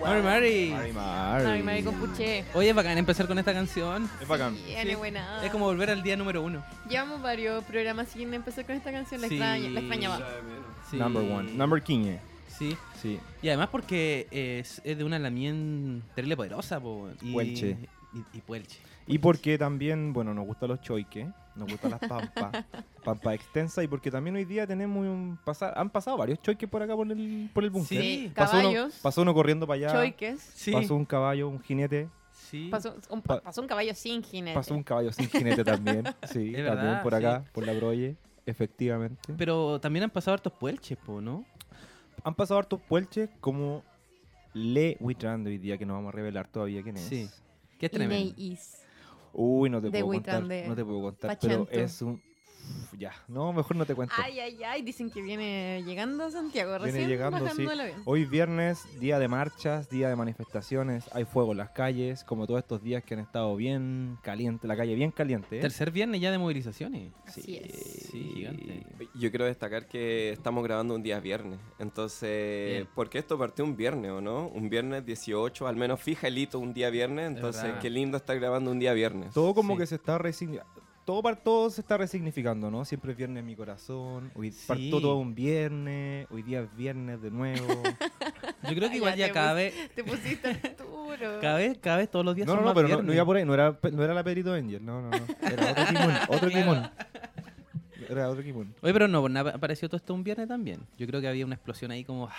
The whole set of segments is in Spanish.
Mari Mari. Mari, Mari. Ay, Mari con puché. Oye, es bacán empezar con esta canción. Es bacán. Bien, Sí. buena. Es como volver al día número uno. Llevamos varios programas sin empezar con esta canción. La, Sí. extraña, la extrañaba. Sí. Number one. Number 15. Sí. Sí. Y además porque es, es de una lamien terrible poderosa, po. Y, Puelche. Y, y puelche. Y porque también, bueno, nos gustan los choiques, nos gustan las pampas, pampa extensa, y porque también hoy día tenemos un pasa- han pasado varios choiques por acá por el, por el búnker. Sí. Pasó uno, Caballos, pasó uno corriendo para allá, choiques. Sí. pasó un caballo, un jinete, sí. Pasó un, Pa- pasó un caballo sin jinete. pasó un caballo sin jinete también, sí, Es también verdad, por sí. acá, por la Broye, efectivamente. Pero también han pasado hartos puelches, po, ¿no? Han pasado hartos puelches como Le Witran hoy día, que no vamos a revelar todavía quién es. Sí. Qué tremendo. Neis. Uy, no te De puedo contar, no te puedo contar, pero Pachento. es un... Uf, ya, no, mejor no te cuento. Ay, ay, ay. Dicen que viene llegando a Santiago. Viene Recién llegando, bajando sí. Hoy viernes, día de marchas, día de manifestaciones, hay fuego en las calles, como todos estos días que han estado bien caliente, la calle bien caliente. ¿eh? Tercer viernes ya de movilizaciones. Así es. Sí, gigante. Yo quiero destacar que estamos grabando un día viernes. Entonces, Bien. porque esto partió un viernes, ¿o no? Un viernes 18, al menos fija el hito un día viernes. Entonces, qué lindo estar grabando un día viernes. Todo como Sí. que se está resignificando. Todo, par- todo se está resignificando, ¿no? Siempre es viernes en mi corazón. Hoy Sí. todo un viernes. Hoy día es viernes de nuevo. Yo creo que Ay, igual ya cada vez, Te pusiste Arturo. cada vez, cada vez todos los días no, son no, no, más pero no, no iba por ahí. No era, no era la Pedrito Angel. No, no, no. Era otro Kimón. Otro. Kimón. Era otro Kimón. Oye, pero no, apareció todo esto un viernes también. Yo creo que había una explosión ahí como ah,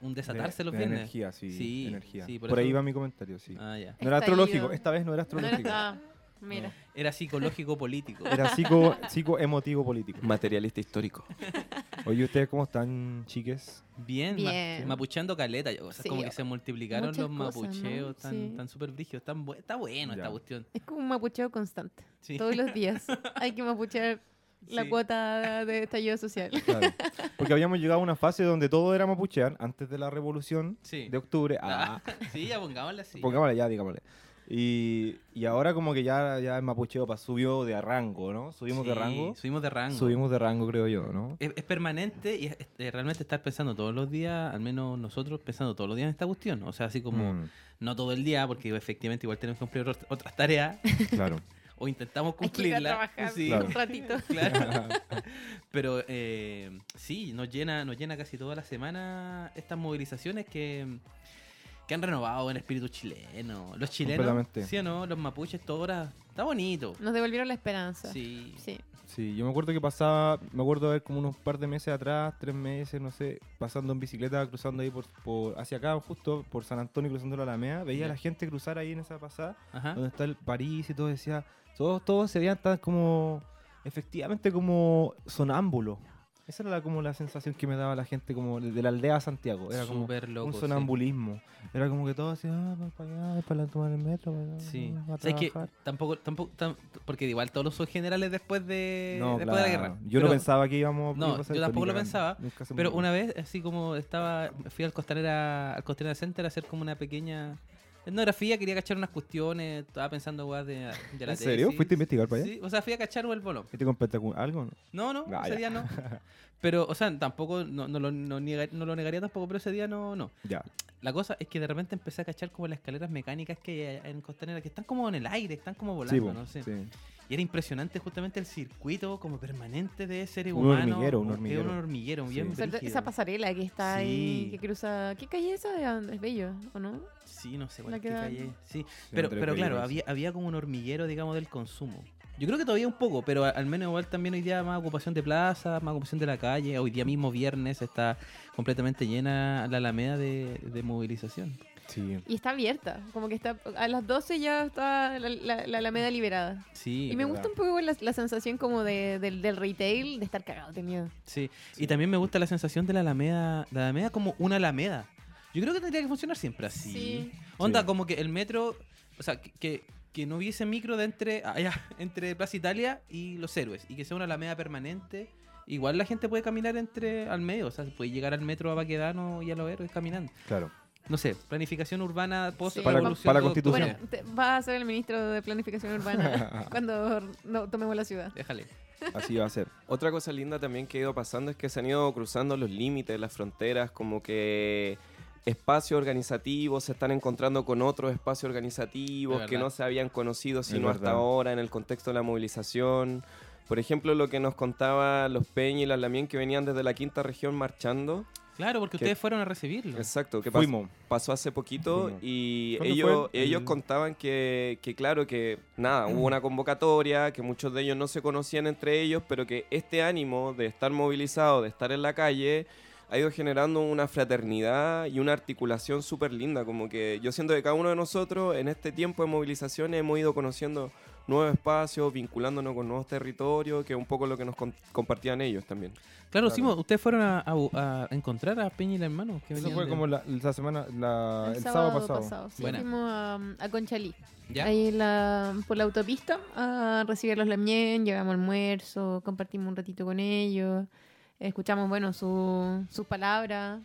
un desatarse De- los de viernes. energía, sí. Sí, energía. sí, por por ahí va mi comentario, sí. Ah, ya. No era Estallido. astrológico. Esta vez no era No astrológico. ah, mira. Era psicológico político. Era psico, psico emotivo político. Materialista histórico. Oye, ¿ustedes cómo están, chiques? Bien, ma- Bien. mapucheando caleta. o sea, Sí, como que se multiplicaron muchas los cosas, ¿no? mapucheos, tan, Sí. tan super brígidos, tan bu- está bueno Ya. esta cuestión. Es como un mapucheo constante. Sí. Todos los días hay que mapuchear la Sí. cuota de estallido social. Claro. Porque habíamos llegado a una fase donde todo era mapuchear antes de la revolución Sí. de octubre. Ah, sí, ya pongámosla así. pongámosle ya, digámosle. Y, y ahora como que ya, ya el mapucheo pa- subió de rango, ¿no? Subimos de rango. Subimos de rango. Subimos de rango, creo yo, ¿no? Es, es permanente y es, es realmente estar pensando todos los días, al menos nosotros pensando todos los días en esta cuestión. O sea, así como, Mm, no todo el día, porque efectivamente igual tenemos que cumplir otras- otras tareas, claro. o intentamos Hay que ir a cumplirlas. trabajar Sí, Claro. un ratito. claro. Pero eh, sí, nos llena, nos llena casi toda la semana estas movilizaciones que, que han renovado el espíritu chileno. Los chilenos. ¿sí o no? Los mapuches, todo ahora está bonito. Nos devolvieron la esperanza. Sí. Sí. Sí, yo me acuerdo que pasaba, me acuerdo de ver como unos par de meses atrás, tres meses, no sé, pasando en bicicleta, cruzando ahí por, por hacia acá, justo por San Antonio, cruzando la Alameda, veía a la gente cruzar ahí en esa pasada, Ajá. donde está el París y todo, decía, todos, todos se veían tan como, efectivamente como sonámbulos. Esa era la, como la sensación que me daba la gente como de la aldea a Santiago, era como loco. un sí. sonambulismo. Era como que todos decían, ah, para allá, para tomar el metro, para, Sí. a ¿Sabes que trabajar". tampoco, tampoco, tam- porque igual todos los generales después de, No, después de la guerra. Yo no pensaba que íbamos No, a pasar yo tampoco lo pensaba, Pero una vez, así como estaba, fui al Costanera, al Costanera Center a hacer como una pequeña etnografía, quería cachar unas cuestiones, estaba pensando weas de, de la ¿En serio? tesis. ¿Fuiste a investigar para allá? Sí, o sea, fui a cachar el bolo. ¿Fuiste con Pentacu- algo? no? No, no, Ah, ese día no. Pero, o sea, tampoco, no, no, lo, no, niega- no lo negaría tampoco, pero ese día no, no. Ya. La cosa es que de repente empecé a cachar como las escaleras mecánicas que hay en Costanera, que están como en el aire, están como volando, Sí, po, no sé. sí. Y era impresionante justamente el circuito como permanente de seres Un humanos. hormiguero, un hormiguero. un hormiguero, Sí. bien Esa, brígido. esa pasarela que está Sí. ahí, que cruza. ¿Qué calle es esa? Es bello, ¿o no? Sí, no sé cuál qué calle. Sí, pero, pero claro, había, había como un hormiguero, digamos, del consumo. Yo creo que todavía un poco, pero al menos igual también hoy día más ocupación de plaza, más ocupación de la calle. Hoy día mismo viernes está completamente llena la alameda de, de movilización. Sí. Y está abierta, como que está a las 12 ya está la, la, la Alameda liberada. Sí, y me verdad. gusta un poco la, la sensación como de, del, del retail de estar cagado de miedo. sí. Y también me gusta la sensación de la alameda, la alameda como una alameda. Yo creo que tendría que funcionar siempre así. Sí. Onda, Sí. como que el metro, o sea, que, que, no hubiese micro de entre, allá, entre Plaza Italia y Los Héroes, y que sea una alameda permanente. Igual la gente puede caminar entre al medio, o sea, puede llegar al metro a Baquedano y a Los Héroes caminando. Claro. no sé, planificación urbana post Sí. Para-. Constitución. Bueno, te- vas a ser el ministro de Planificación Urbana cuando no, tomemos la ciudad. Déjale. Así va a ser. Otra cosa linda también que ha ido pasando es que se han ido cruzando los límites, las fronteras, como que espacios organizativos se están encontrando con otros espacios organizativos que no se habían conocido sino hasta ahora en el contexto de la movilización. Por ejemplo, lo que nos contaba los Peña y las Lamien que venían desde la quinta región marchando. Claro, porque Que- ustedes fueron a recibirlo. Exacto, que Fuimos. pasó hace poquito Fuimos. y ¿Cuándo ellos, fue? ellos El- contaban que, que claro, que nada, hubo una convocatoria, que muchos de ellos no se conocían entre ellos, pero que este ánimo de estar movilizado, de estar en la calle, ha ido generando una fraternidad y una articulación súper linda, como que yo siento que cada uno de nosotros en este tiempo de movilizaciones hemos ido conociendo nuevos espacios, vinculándonos con nuevos territorios, que es un poco lo que nos compartían ellos también. Claro, Claro. sí, ustedes fueron a, a- a encontrar a Peña y la hermano. Que Eso fue de- como la, la semana, la- el, sábado, pasado. sí, fuimos a, a Conchalí. ¿Ya? Ahí en la, por la autopista a recibir los Lamien, llevamos almuerzo, compartimos un ratito con ellos, escuchamos, bueno, su- sus palabras.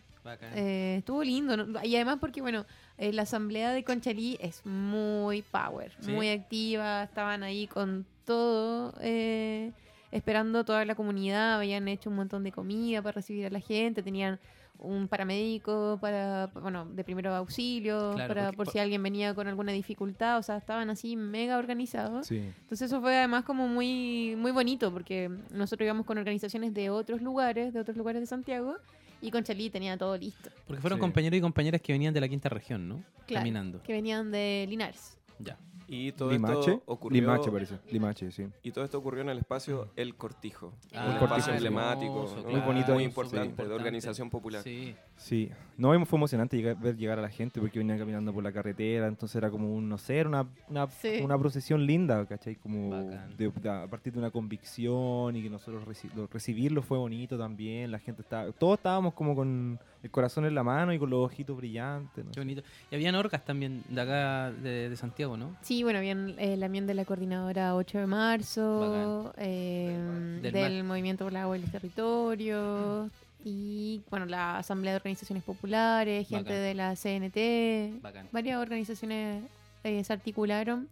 Eh, estuvo lindo. ¿no? Y además porque, bueno, eh, la asamblea de Conchalí es muy power, Sí. muy activa. Estaban ahí con todo, eh, esperando toda la comunidad. Habían hecho un montón de comida para recibir a la gente. Tenían un paramédico para, bueno, de primero auxilio, Claro, para porque- por si alguien venía con alguna dificultad. O sea, estaban así mega organizados. Sí. Entonces eso fue además como muy, muy bonito porque nosotros íbamos con organizaciones de otros lugares, de otros lugares de Santiago, y Conchalí tenía todo listo. Porque fueron Sí. compañeros y compañeras que venían de la quinta región, ¿no? Claro, Caminando. que venían de Linares. Ya. Y todo Limache. esto ocurrió... Limache parece. Limache, sí. Y todo esto ocurrió en el espacio El Cortijo. Ah, un espacio Cortijo, emblemático. Muy bonito muy importante, de organización popular. Sí. Sí, no, fue emocionante llegar- ver llegar a la gente porque venían caminando por la carretera, entonces era como un, no sé, era una, una, Sí. una procesión linda, ¿cachai? Como Bacán. de- de- a partir de una convicción y que nosotros reci- lo- recibirlo fue bonito también, la gente estaba, todos estábamos como con el corazón en la mano y con los ojitos brillantes, ¿no? Qué bonito. Y habían orcas también de acá, de, de Santiago, ¿no? Sí, bueno, habían eh, la miel de la coordinadora 8 de marzo, eh, Del del, Movimiento por el Agua y los Territorios, y bueno, la Asamblea de Organizaciones Populares, gente Bacán. de la CNT, Bacán. varias organizaciones eh, se articularon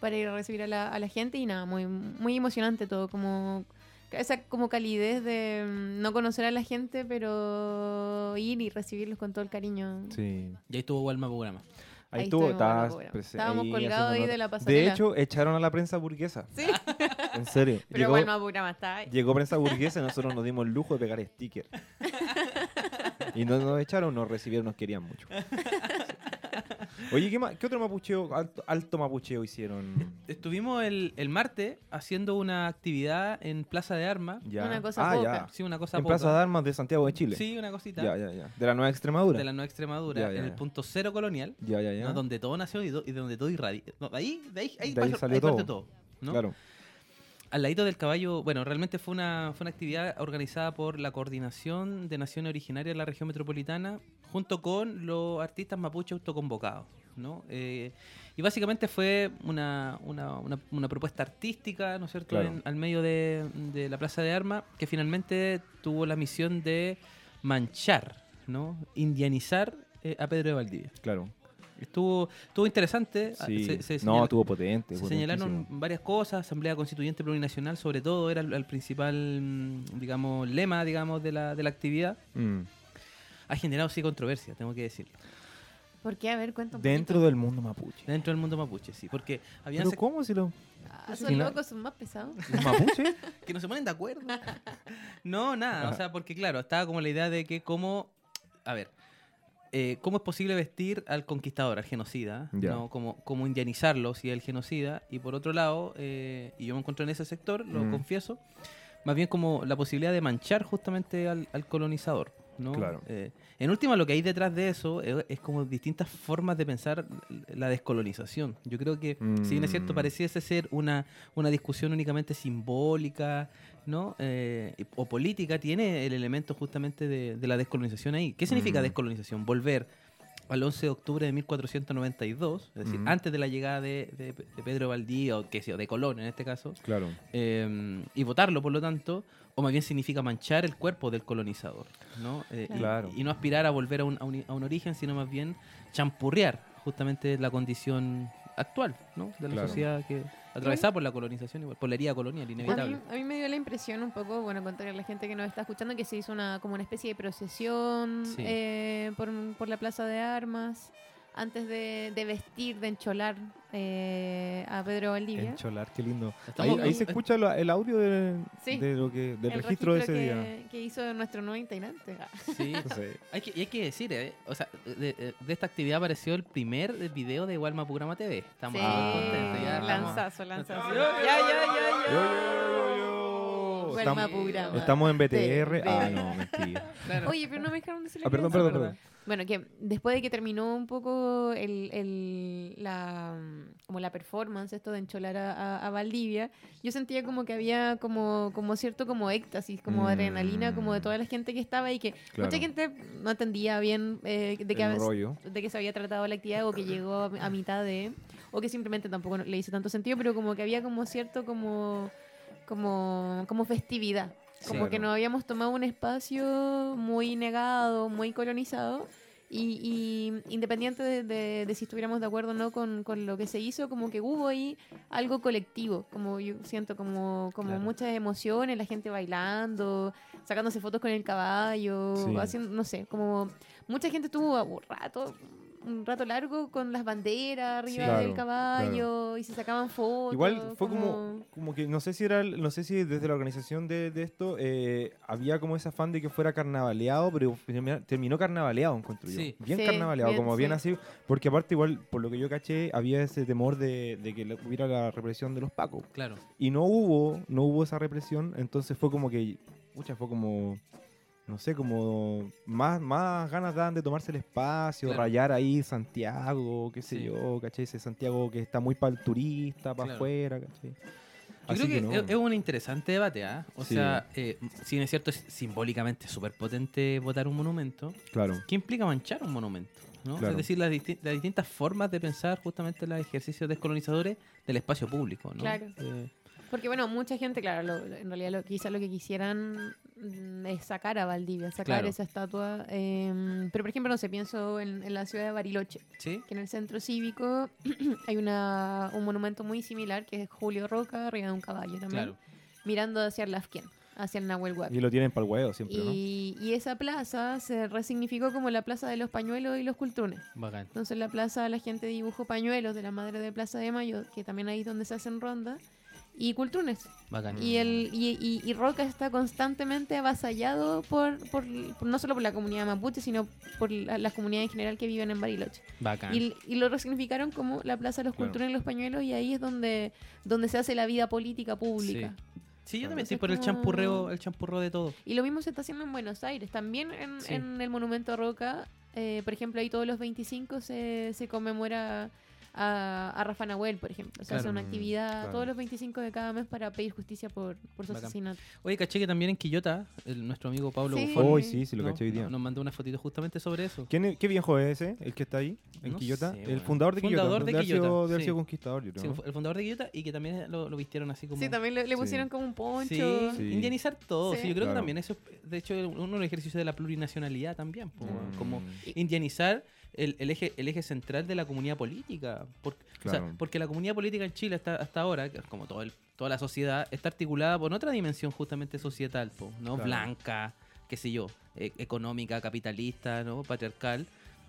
para ir a recibir a la, a la gente y nada, muy, muy emocionante todo, como esa como calidez de mm, no conocer a la gente, pero ir y recibirlos con todo el cariño. Sí. Y ahí estuvo Walma Programa. Ahí, Ahí estuvo, estabas Estábamos colgados ahí de la De pasarela. hecho, echaron a la prensa burguesa. Sí, En serio. pero llegó, más programa está ahí. llegó prensa burguesa y nosotros nos dimos el lujo de pegar sticker. y no nos echaron, nos recibieron, nos querían mucho. Oye, ¿qué, ma- qué otro mapucheo, alto, alto mapucheo hicieron? Estuvimos el, el martes haciendo una actividad en Plaza de Armas. Ya. Una cosa ah, poca. ya. Sí, una cosa En poca. Plaza de Armas de Santiago de Chile. Sí, una cosita. Ya, ya, ya. De la Nueva Extremadura. De la Nueva Extremadura, Ya, ya, en el punto cero colonial, Ya, ya, ya. ¿no? donde todo nació y, do- y de donde todo irradia. No, de ahí, de ahí, ahí, De ahí salió ahí parte todo. todo. ¿no? Claro. Al ladito del caballo, bueno, realmente fue una, fue una actividad organizada por la Coordinación de Naciones Originarias de la Región Metropolitana, junto con los artistas mapuche autoconvocados, ¿no? Eh, y básicamente fue una, una, una- una propuesta artística, ¿no es cierto?, Claro. En- al medio de, de la Plaza de Armas, que finalmente tuvo la misión de manchar, ¿no?, indianizar eh, a Pedro de Valdivia. Claro. Estuvo, estuvo interesante. ah, Sí. se- se no, estuvo potente. se señalaron varias cosas, Asamblea Constituyente Plurinacional sobre todo era el, el principal, mm, digamos, lema, digamos, de la, de la actividad. Mm. Ha generado sí controversia, tengo que decirlo. ¿Por qué? A ver, cuenta un Dentro poquito. del mundo mapuche. Dentro del mundo mapuche, sí, porque habían ¿Pero cómo si lo... Ah, Sí, son la- locos, son más pesados. ¿Los mapuche? que no se ponen de acuerdo. no, nada, o sea, porque claro, estaba como la idea de que cómo, a ver, eh, ¿cómo es posible vestir al conquistador, al genocida? Ya. ¿no? Como, como indianizarlo si es el genocida. Y por otro lado, eh, y yo me encuentro en ese sector, lo Mm. confieso, más bien como la posibilidad de manchar justamente al, al colonizador. ¿No? Claro. Eh, en última, lo que hay detrás de eso es, es como distintas formas de pensar la descolonización. Yo creo que, si bien es cierto, Mm. pareciese ser una, una discusión únicamente simbólica, ¿no? Eh, o política, tiene el elemento justamente de, de la descolonización ahí. ¿Qué significa Mm. descolonización? Volver al 11 de octubre de 1492, es decir, Ujú. antes de la llegada de, de- de Pedro Valdivia, o que sea, de Colón en este caso, Claro. eh, y votarlo, por lo tanto, o más bien significa manchar el cuerpo del colonizador, ¿no? Eh, y- Claro. Y, no aspirar a volver a un, a un- a un origen, sino más bien champurrear justamente la condición actual, ¿no? De la Claro. sociedad que atravesada por la colonización, igual, por la herida colonial, A mí, inevitable. a mí me dio la impresión un poco, bueno, contarle a la gente que nos está escuchando, que se hizo una como una especie de procesión Sí. eh, por, por la Plaza de Armas antes de, de vestir, de encholar eh, a Pedro Valdivia. Encholar, qué lindo. Ahí, ahí se escucha lo- el audio de, Sí. de lo que, del El registro de ese que, día. que hizo nuestro nuevo integrante. Ah. Sí. Sí. Hay que, y hay que decir, eh, o sea, de, esta actividad apareció el primer video de Walma Programa TV. Estamos Sí, contentos. Ya lanzazo, lanzazo. Yo, Ya, ya, ya, Yo, ya. Estamos, en BTR. Ah, no, mentira. Claro. Oye, pero no me dejaron decir Ah, perdón, perdón, perdón. Bueno, que después de que terminó un poco el, el- la, como la performance, esto de encholar a, a- a Valdivia, yo sentía como que había como, como cierto como éxtasis, como Mm. adrenalina, como de toda la gente que estaba y que Claro. mucha gente no entendía bien eh, de, qué se había tratado la actividad o que llegó a, a mitad de, o que simplemente tampoco le hizo tanto sentido, pero como que había como cierto como, como, como festividad. Como Sí. que nos habíamos tomado un espacio muy negado, muy colonizado, y, y independiente de, de- de si estuviéramos de acuerdo o no con, con lo que se hizo, como que hubo ahí algo colectivo, como yo siento, como, como Claro. muchas emociones, la gente bailando, sacándose fotos con el caballo, Sí. haciendo, no sé, como mucha gente estuvo un rato, un rato largo con las banderas arriba Claro, del caballo y se sacaban fotos. Igual fue como, como que no sé si era, el- no sé si desde la organización de, de esto eh, había como ese afán de que fuera carnavaleado, pero terminó carnavaleado, encuentro yo. Sí. Bien Sí, carnavaleado, bien, como bien sí. así, porque aparte igual, por lo que yo caché, había ese temor de, de que hubiera la represión de los pacos. Claro. Y no hubo, no hubo esa represión, entonces fue como que, pucha, fue como, no sé, como más, más ganas dan de tomarse el espacio, Claro. rayar ahí Santiago, qué sé Sí. yo, ¿cachai? Ese Santiago que está muy para el turista, para Claro. afuera, ¿cachai? Yo Así creo que, no. es, un interesante debate, ¿ah? O Sí. sea, eh, si bien es cierto, es simbólicamente súper potente votar un monumento, Claro, ¿qué implica manchar un monumento? ¿no? Claro. Es decir, las, disti- las distintas formas de pensar justamente los ejercicios descolonizadores del espacio público, ¿no? Claro. Eh, Porque bueno, mucha gente, claro, lo- en realidad lo, quizá lo que quisieran mm, es sacar a Valdivia, sacar Claro. esa estatua. em, pero por ejemplo, no sé, pienso en, en la ciudad de Bariloche, ¿Sí? que en el centro cívico hay una, un monumento muy similar que es Julio Roca, arriba de un caballo también, Claro. mirando hacia el Lafken, hacia el Nahuel Huapi. y lo tienen para el huevo siempre, ¿no? Y, y esa plaza se resignificó como la plaza de los pañuelos y los cultunes. Bacán. Entonces la plaza la gente dibujó pañuelos de la madre de Plaza de Mayo, que también ahí es donde se hacen rondas, y cultunes. Bacán. Y, el, y, y- y Roca está constantemente avasallado por, por, por- no solo por la comunidad mapuche, sino por la- las comunidades en general que viven en Bariloche. Bacán. Y, y lo resignificaron como la Plaza de los Claro. Culturas y los Pañuelos, y ahí es donde, donde se hace la vida política pública. Sí, yo también estoy por el champurreo, el champurreo de todo. Y lo mismo se está haciendo en Buenos Aires, también en, Sí. en el Monumento a Roca. eh, por ejemplo, ahí todos los 25 se, se conmemora a, a Rafa Nahuel, por ejemplo. Se hace Claro. una Mm, actividad claro. todos los 25 de cada mes para pedir justicia por, por su Bacán. asesinato. Oye, caché que también en Quillota, el- nuestro amigo Pablo Sí. Bufón Hoy sí, sí lo ¿no? caché hoy día. No- nos mandó una fotito justamente sobre eso. ¿Quién es- ¿Qué viejo es ese, el que está ahí, en No Quillota? sé, el fundador de Quillota. Fundador de haber sido- Quillota, de haber sí. sido conquistador, yo creo. Sí, ¿no? el fundador de Quillota y que también lo, lo vistieron así como... Sí, también le, le Sí. pusieron como un poncho. Sí, Sí. indianizar todo. Sí. Sí, yo creo Claro. que también eso, es, de hecho, uno de los ejercicios de la plurinacionalidad también. Mm. Como indianizar el, el eje, el eje central de la comunidad política. Por- o sea, Claro. porque la comunidad política en Chile hasta, hasta ahora, que es como todo el, toda la sociedad, está articulada por otra dimensión justamente societal, po, ¿no? Claro. Blanca, qué sé yo, e- económica, capitalista, ¿no? Patriarcal.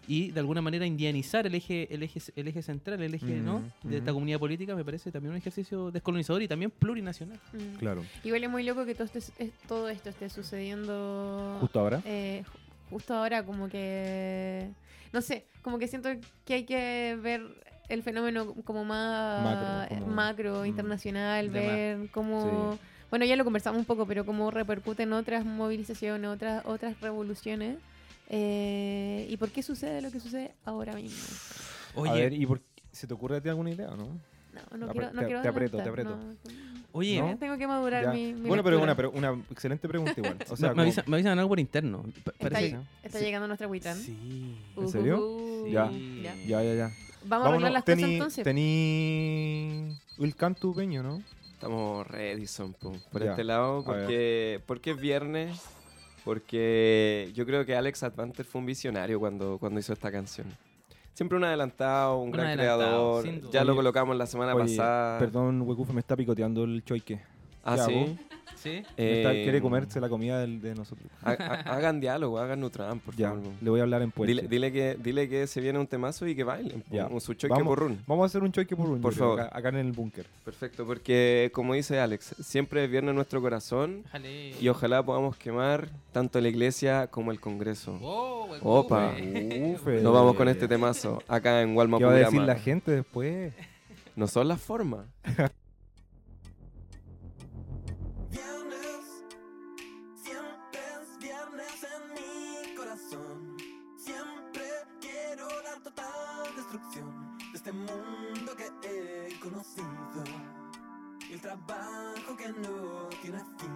Y de alguna manera indianizar el eje, el eje, el eje central, el eje ¿no? Mm, de esta comunidad política me parece también un ejercicio descolonizador y también plurinacional. Mm. Claro. Igual es muy loco que todo, este- es- todo esto esté sucediendo Justo ahora. eh, ju- justo ahora como que no sé como que siento que hay que ver el fenómeno como más Macro, como- macro, mm. internacional ver cómo bueno ya lo conversamos un poco pero cómo repercuten otras movilizaciones otras otras revoluciones eh, y por qué sucede lo que sucede ahora mismo Oye, A ver, ¿y por, se te ocurre a ti alguna idea o no? no no quiero no te- quiero te aprieto, te aprieto. no. Oye, ¿No? Tengo que madurar Ya. mi, mi Bueno, pero una, pre- una excelente pregunta igual. O sea, me, como- avisan, me avisan algo por interno. Pa- Está, Parece, está llegando nuestra Witran. Sí. ¿En serio? Ujujú. Ya. Ya. Ya, ya, ya. Vamos a arreglar las cosas entonces. Tení el canto peño, ¿no? Estamos ready, son, po, por Ya. este lado. Porque, porque es viernes. Porque yo creo que Alex Advanter fue un visionario cuando, cuando hizo esta canción. Siempre un adelantado, un, Un gran adelantado, creador. Ya lo colocamos la semana Oye, pasada. Perdón, Huecufe, me está picoteando el choique. Ah, ¿qué sí. hago? ¿Sí? Me está- Eh, quiere comerse la comida del- de nosotros. ha- ha- hagan diálogo, hagan Nutram, por Ya, favor. le voy a hablar en puente. Dile, dile que, dile que se viene un temazo y que bailen. Ya. Un su choque Vamos. por run. Vamos a hacer un choique por un Por creo, favor. Acá, acá en el búnker. Perfecto, porque como dice Alex, siempre es viernes nuestro corazón Déjale. y ojalá podamos quemar tanto la iglesia como el Congreso. Oh, Opa. Ufe. Nos vamos con este temazo acá en Walmart. ¿Qué va a decir la gente después? No son las formas. trabajo que no tiene fin.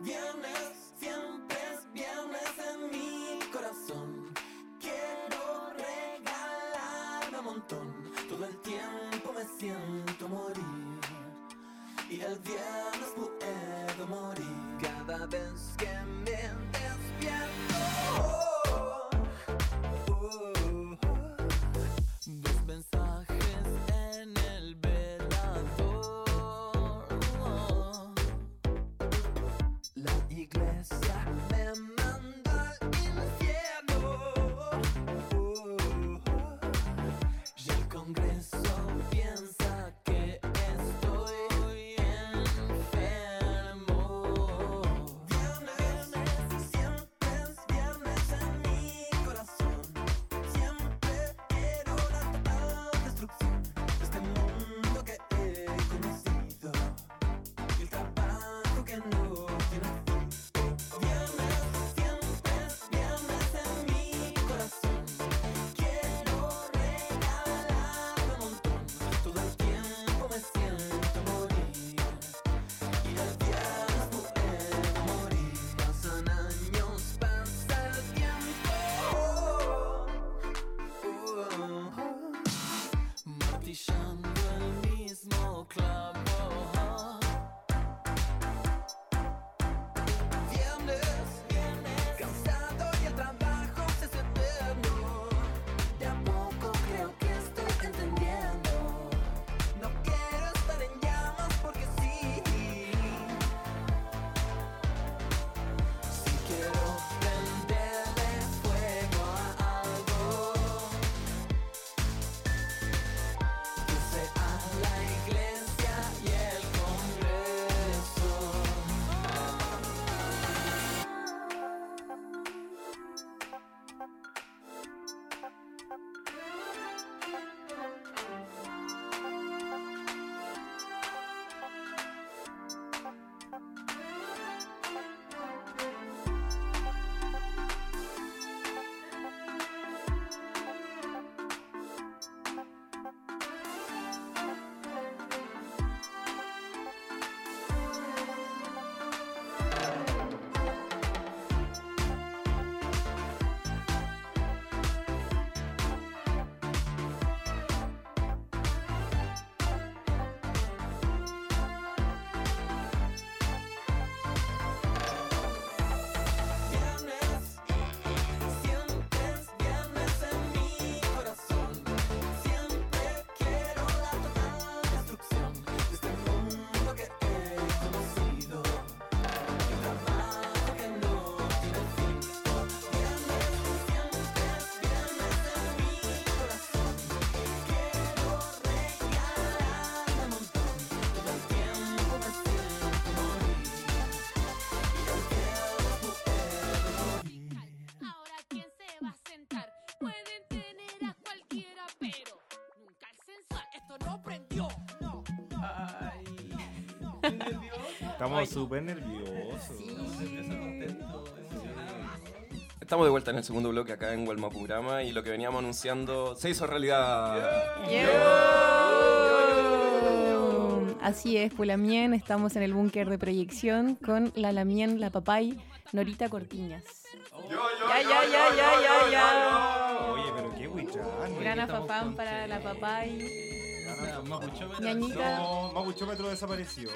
Viernes, siempre es viernes en mi corazón. Quiero regalarme un montón. Todo el tiempo me siento morir. Y el viernes puedo morir cada vez que me Estamos súper nerviosos. Estamos de vuelta en el segundo bloque acá en Walmapurama y lo que veníamos anunciando se hizo realidad. Así es, Pulamien, estamos en el búnker de proyección con la Lamien, la Papay, Norita Cortiñas. Ya, ya, ya, ya, ya, ya. Oye, pero qué huichán. Gran afafán para la. Papay. Mapuchómetro. Ñañita. No, Mapuchómetro desapareció.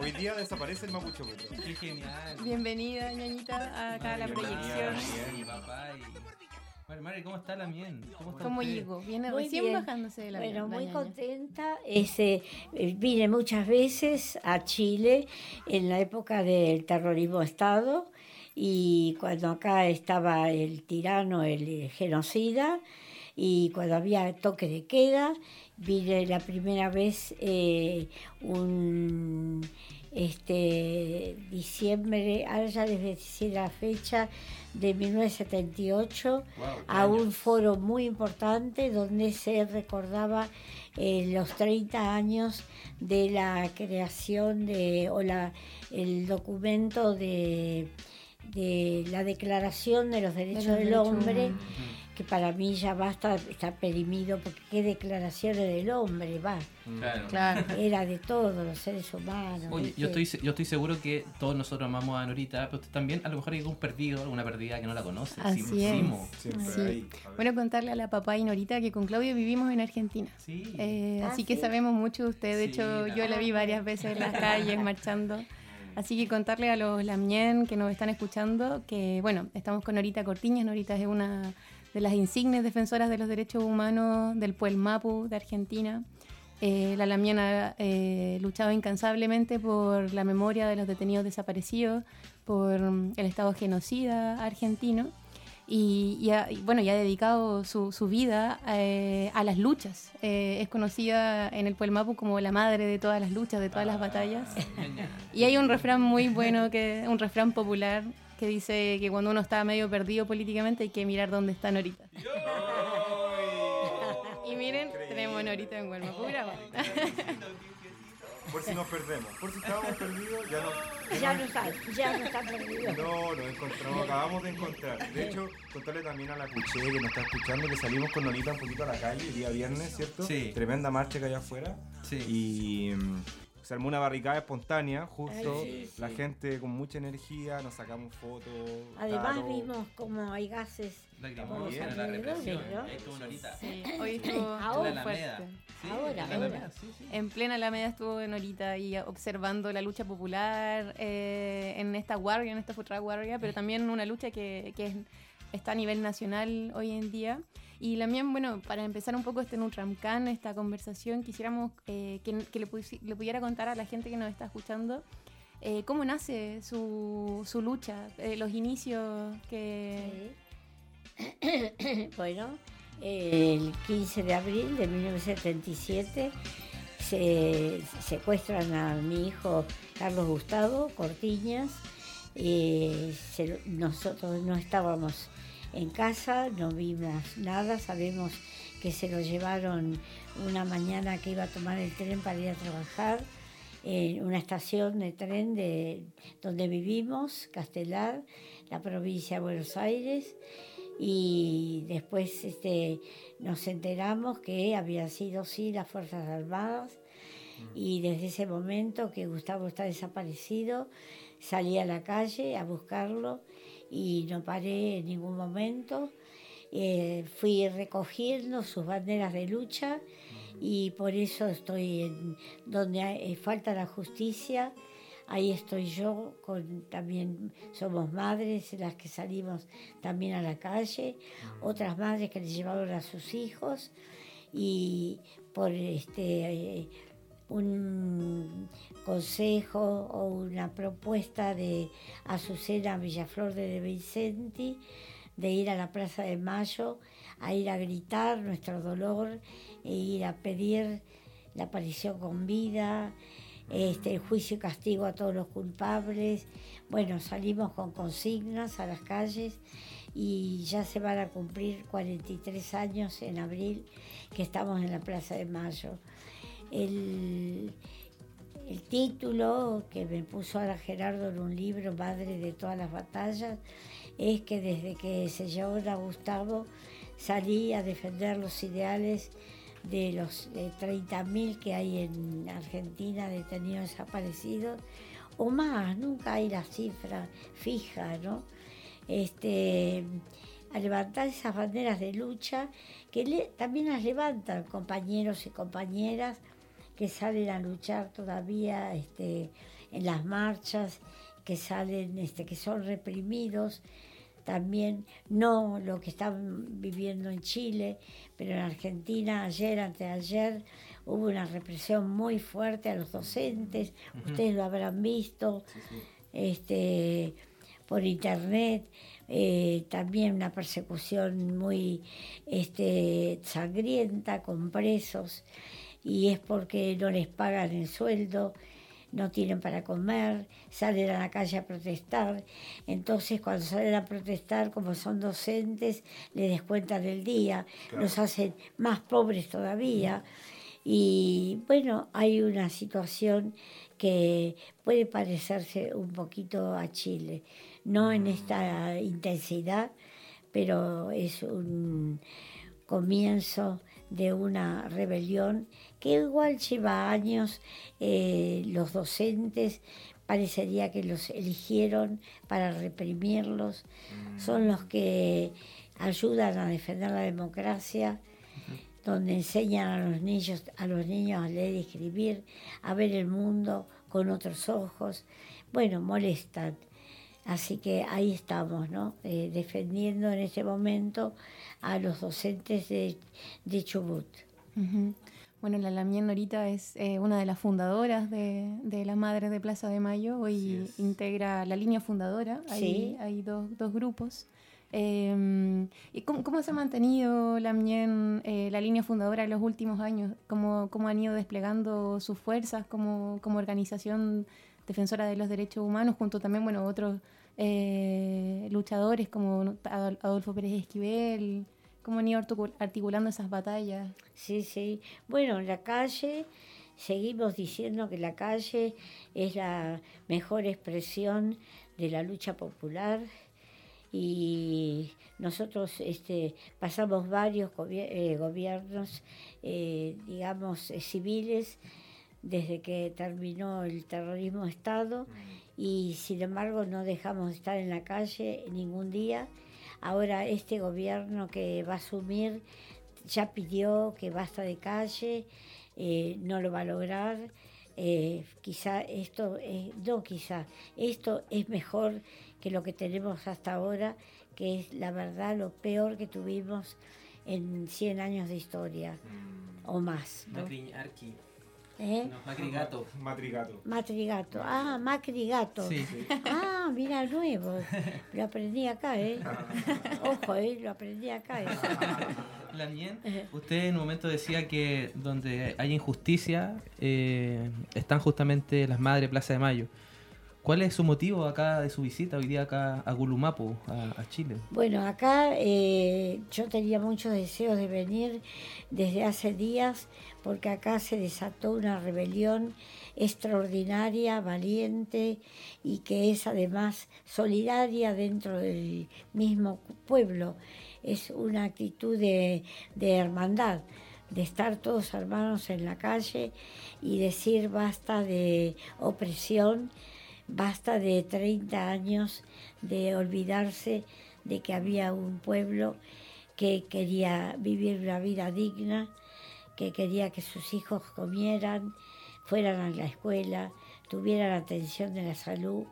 Hoy día desaparece el Mapuchómetro. Qué genial. Bienvenida, ñañita, acá a la proyección. Mari, papá, y- Mari, ¿cómo está la mien? ¿Cómo está ¿Cómo llegó? Viene Muy recién bien. bajándose de la Bueno, la muy ñaña. contenta. Ese, eh, vine muchas veces a Chile en la época del terrorismo Estado y cuando acá estaba el tirano, el genocida, y cuando había toque de queda, vine la primera vez eh, un este diciembre, ahora ya les voy a decir la fecha, de 1978 Wow, qué a un foro muy importante donde se recordaba eh, los 30 años de la creación de, o la, el documento de, de la Declaración de los Derechos los del Derechos Hombre, Humanos. que para mí ya basta, está perimido, porque qué declaraciones del hombre, va, Claro. Claro. era de todos los seres humanos. Oye, yo estoy, yo estoy seguro que todos nosotros amamos a Norita, pero usted también a lo mejor hay algún perdido, alguna perdida que no la conoce. Así Simo- es. Simo. Siempre. Bueno, contarle a la papá y Norita que con Claudio vivimos en Argentina. Sí. Eh, Ah, así que sabemos mucho de usted. De Sí, hecho, yo la vi varias veces en las calles marchando. Así que contarle a los Lamien que nos están escuchando que, bueno, estamos con Norita Cortiñas. Norita es una de las insignes defensoras de los derechos humanos del Puel Mapu de Argentina. Eh, la Lamien ha eh, luchado incansablemente por la memoria de los detenidos desaparecidos, por el Estado genocida argentino y, y ha, y bueno, y ha dedicado su, su vida eh, a las luchas. Eh, es conocida en el Pueblo Mapu como la madre de todas las luchas, de todas las batallas. Y hay un refrán muy bueno, que un refrán popular que dice que cuando uno está medio perdido políticamente hay que mirar dónde está Norita. Y miren, tenemos Norita en Huelma Pura. Por si nos perdemos. Por si estábamos perdidos, ya no. Ya no está, ya no está perdido. No, nos encontramos, acabamos de encontrar. De hecho, contarle también a la Cuché que nos está escuchando que salimos con Norita un poquito a la calle el día viernes, ¿cierto? Sí. Tremenda marcha que hay afuera. Sí. Y mm, se armó una barricada espontánea, justo. Ay, sí, La sí. gente con mucha energía, nos sacamos fotos. Además vimos como hay gases Lacrimógenas, Bien. la represión. ¿no? Ahí estuvo Norita. Sí, hoy estuvo Ahora. En la. Alameda. Sí, Ahora, en la ahora. Alameda, sí, sí. En plena Alameda estuvo Norita ahí observando la lucha popular eh, en esta guardia, en esta futura guardia, pero también una lucha que, que es- está a nivel nacional hoy en día. Y también, bueno, para empezar un poco este Nutramcan, esta conversación, quisiéramos eh, que, que le, le pudiera contar a la gente que nos está escuchando eh, cómo nace su, su lucha, eh, los inicios que... Bueno, el 15 de abril de 1977 se secuestran a mi hijo Carlos Gustavo Cortiñas. Eh, nosotros no estábamos en casa, no vimos nada, sabemos que se lo llevaron una mañana que iba a tomar el tren para ir a trabajar en una estación de tren de donde vivimos, Castelar, la provincia de Buenos Aires, y después este, nos enteramos que habían sido sí las Fuerzas Armadas, y desde ese momento que Gustavo está desaparecido, salí a la calle a buscarlo y no paré en ningún momento. Eh, fui recogiendo sus banderas de lucha y por eso estoy en donde hay- eh, falta la justicia. Ahí estoy yo, con, también somos madres las que salimos también a la calle, otras madres que le llevaron a sus hijos y por este eh, un consejo o una propuesta de Azucena Villaflor de, de Vicenti de ir a la Plaza de Mayo a ir a gritar nuestro dolor e ir a pedir la aparición con vida, este, el juicio y castigo a todos los culpables. Bueno, salimos con consignas a las calles y ya se van a cumplir 43 años en abril que estamos en la Plaza de Mayo. El, el título que me puso ahora Gerardo en un libro, Madre de todas las batallas, es que desde que se llevó a Gustavo salí a defender los ideales de los eh, 30.000 que hay en Argentina detenidos desaparecidos, o más, nunca hay la cifra fija, ¿no? Este, a levantar esas banderas de lucha que también las levantan compañeros y compañeras que salen a luchar todavía este, en las marchas, que salen, este, que son reprimidos, también no lo que están viviendo en Chile, pero en Argentina ayer, anteayer, hubo una represión muy fuerte a los docentes, ustedes lo habrán visto, este, por internet, eh, también una persecución muy este, sangrienta con presos, y es porque no les pagan el sueldo, no tienen para comer, salen a la calle a protestar. Entonces, cuando salen a protestar, como son docentes, les descuentan el día, los hacen más pobres todavía. Y bueno, hay una situación que puede parecerse un poquito a Chile, no en esta intensidad, pero es un comienzo de una rebelión que igual lleva años. eh, los docentes parecería que los eligieron para reprimirlos, son los que ayudan a defender la democracia, donde enseñan a los niños a los niños a leer y escribir, a ver el mundo con otros ojos. Bueno, molestan. Así que ahí estamos, ¿no? Eh, defendiendo en este momento a los docentes de, de Chubut. Ujú. Bueno, la Lamien ahorita es eh, una de las fundadoras de, de las Madres de Plaza de Mayo. Hoy integra la línea fundadora. Hay, Sí. hay dos, dos grupos. Eh, ¿Y cómo, cómo se ha mantenido Lamien, eh, la línea fundadora en los últimos años? ¿Cómo, cómo han ido desplegando sus fuerzas como, como organización defensora de los derechos humanos, junto también, bueno, otros eh, luchadores como Adolfo Pérez Esquivel? ¿Cómo han ido articu- articulando esas batallas? Sí, sí. Bueno, en la calle, seguimos diciendo que la calle es la mejor expresión de la lucha popular y nosotros este, pasamos varios gobier- eh, gobiernos, eh, digamos, eh, civiles desde que terminó el terrorismo de Estado y sin embargo no dejamos de estar en la calle ningún día. Ahora este gobierno que va a asumir ya pidió que basta de calle, eh, no lo va a lograr. eh, quizá esto, eh, no quizá, esto es mejor que lo que tenemos hasta ahora, que es la verdad lo peor que tuvimos en 100 años de historia o más. ¿Eh? No, Macrigato. Matrigato. Matrigato. Ah, Macrigato. Sí. Ah, mira, nuevo. Lo aprendí acá, ¿eh? Ojo, ¿eh? Lo aprendí acá. Lamien, usted en un momento decía que donde hay injusticia eh, están justamente las madres Plaza de Mayo. ¿Cuál es su motivo acá de su visita hoy día acá a Gulumapu, a, Chile? Bueno, acá eh, yo tenía muchos deseos de venir desde hace días porque acá se desató una rebelión extraordinaria, valiente y que es además solidaria dentro del mismo pueblo. Es una actitud de hermandad, de estar todos hermanos en la calle y decir basta de opresión, basta de 30 años de olvidarse de que había un pueblo que quería vivir una vida digna, que quería que sus hijos comieran, fueran a la escuela, tuvieran atención de la salud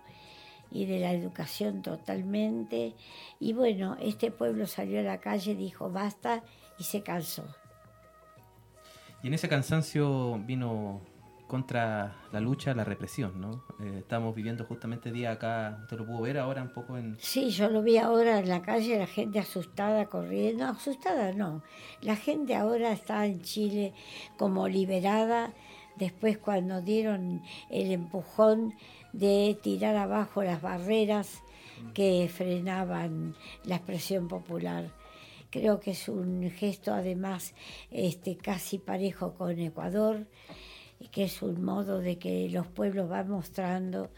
y de la educación totalmente. Y bueno, este pueblo salió a la calle, dijo basta y se cansó. Y en ese cansancio vino contra la lucha, la represión, ¿no? Eh, estamos viviendo justamente día acá, usted lo pudo ver ahora un poco en... Sí, yo lo vi ahora en la calle, la gente asustada corriendo. Asustada no. La gente ahora está en Chile como liberada después cuando dieron el empujón de tirar abajo las barreras que frenaban la expresión popular. Creo que es un gesto además este, casi parejo con Ecuador. Que es un modo de que los pueblos van mostrando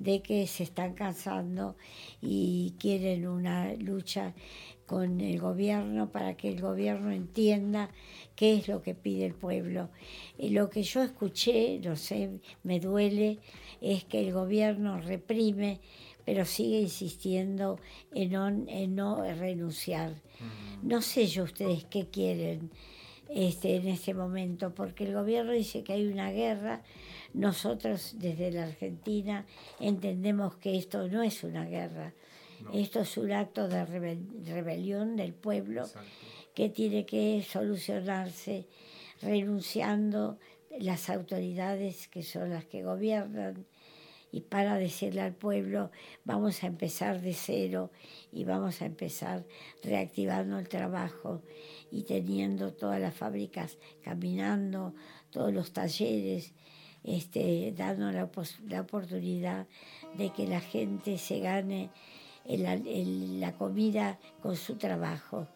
de que se están cansando y quieren una lucha con el gobierno para que el gobierno entienda qué es lo que pide el pueblo. Y lo que yo escuché, no sé, me duele, es que el gobierno reprime, pero sigue insistiendo en no, en no renunciar. No sé yo ustedes qué quieren este, en este momento, porque el gobierno dice que hay una guerra. Nosotros desde la Argentina entendemos que esto no es una guerra, esto es un acto de rebel- rebelión del pueblo que tiene que solucionarse renunciando las autoridades que son las que gobiernan y para decirle al pueblo vamos a empezar de cero y vamos a empezar reactivando el trabajo y teniendo todas las fábricas caminando, todos los talleres, este, dando la, la oportunidad de que la gente se gane el- la comida con su trabajo.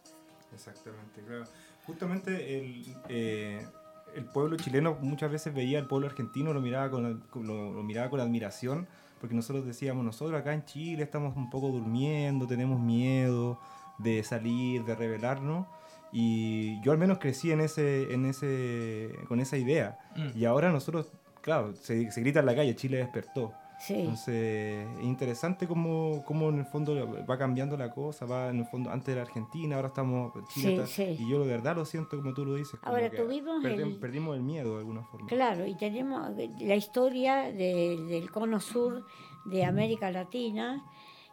Exactamente, claro. Justamente el, eh, el pueblo chileno muchas veces veía al pueblo argentino, lo miraba con, lo, lo miraba con admiración, porque nosotros decíamos, nosotros acá en Chile estamos un poco durmiendo, tenemos miedo de salir, de rebelarnos. Y yo al menos crecí en ese, en ese, con esa idea. Mm. Y ahora nosotros, claro, se, se grita en la calle, Chile despertó. Sí, Entonces, es interesante cómo, cómo en el fondo va cambiando la cosa, va en el fondo, antes era Argentina, ahora estamos Chile Sí, está- sí. y yo de verdad lo siento como tú lo dices. Ahora, tuvimos el- Perdimos el miedo de alguna forma. Claro, y tenemos la historia de- del cono sur de América Latina,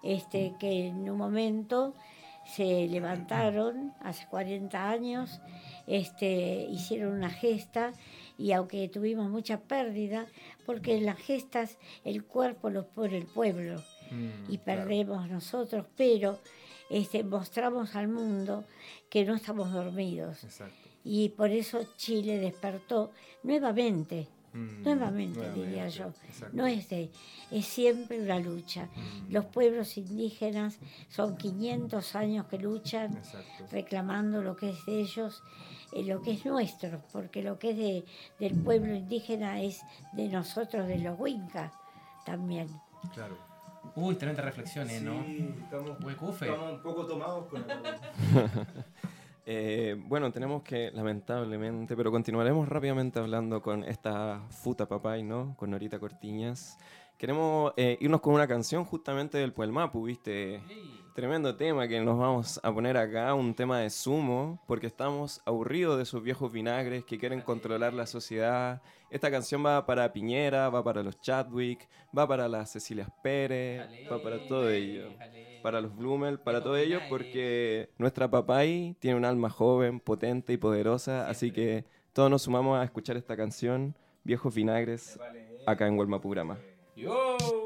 este, que en un momento se levantaron hace 40 años, este, hicieron una gesta y aunque tuvimos mucha pérdida, porque en las gestas el cuerpo lo pone el pueblo Mm, y claro. perdemos nosotros, pero este, mostramos al mundo que no estamos dormidos. Exacto. Y por eso Chile despertó nuevamente, Mm, nuevamente, diría yo. exacto. No es de, es siempre una lucha. Mm, Los pueblos indígenas son 500 años que luchan Exacto. reclamando lo que es de ellos, eh, lo que es nuestro, porque lo que es de, del pueblo indígena es de nosotros, de los Huincas también. Claro. Uy, tremendas reflexiones, ¿no? Sí, estamos, Huecufe. estamos un poco tomados con el... Eh, bueno, tenemos que, lamentablemente, pero continuaremos rápidamente hablando con esta Futa Papay, ¿no? Con Norita Cortiñas. Queremos eh, irnos con una canción justamente del Puelmapu, ¿viste? Tremendo tema que nos vamos a poner acá, un tema de sumo, porque estamos aburridos de esos viejos vinagres que quieren controlar la sociedad. Esta canción va para Piñera, va para los Chadwick, va para las Cecilias Pérez, va para todo ello. Para los Blumel, para todo ello, porque nuestra papay tiene un alma joven, potente y poderosa, así que todos nos sumamos a escuchar esta canción, Viejos Vinagres, acá en Huelmapurama. Yo.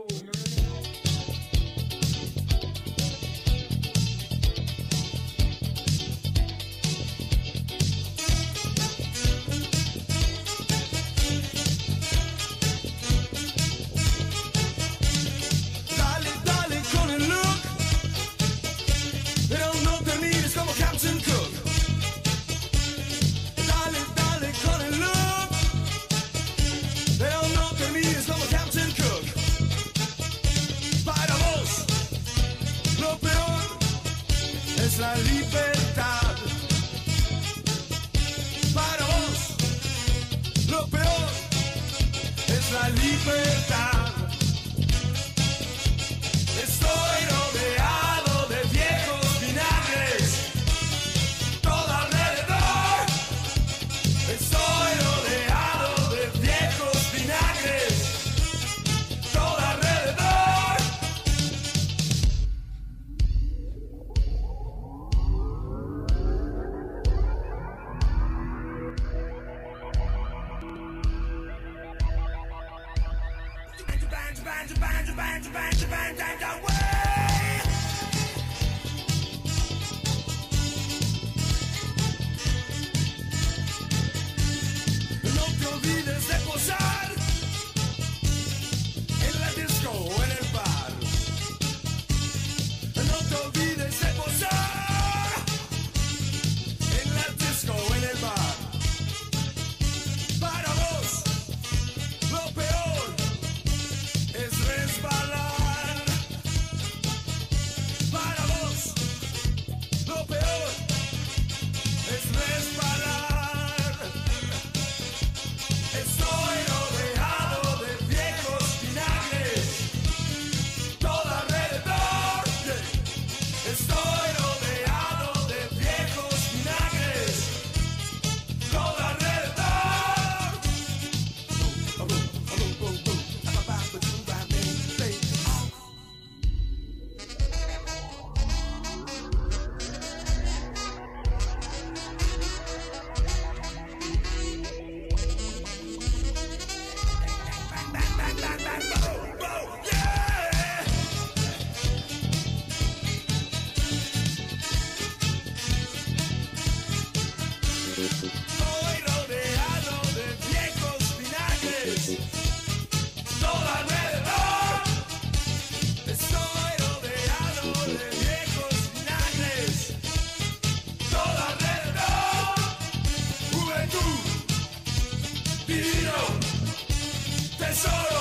solo.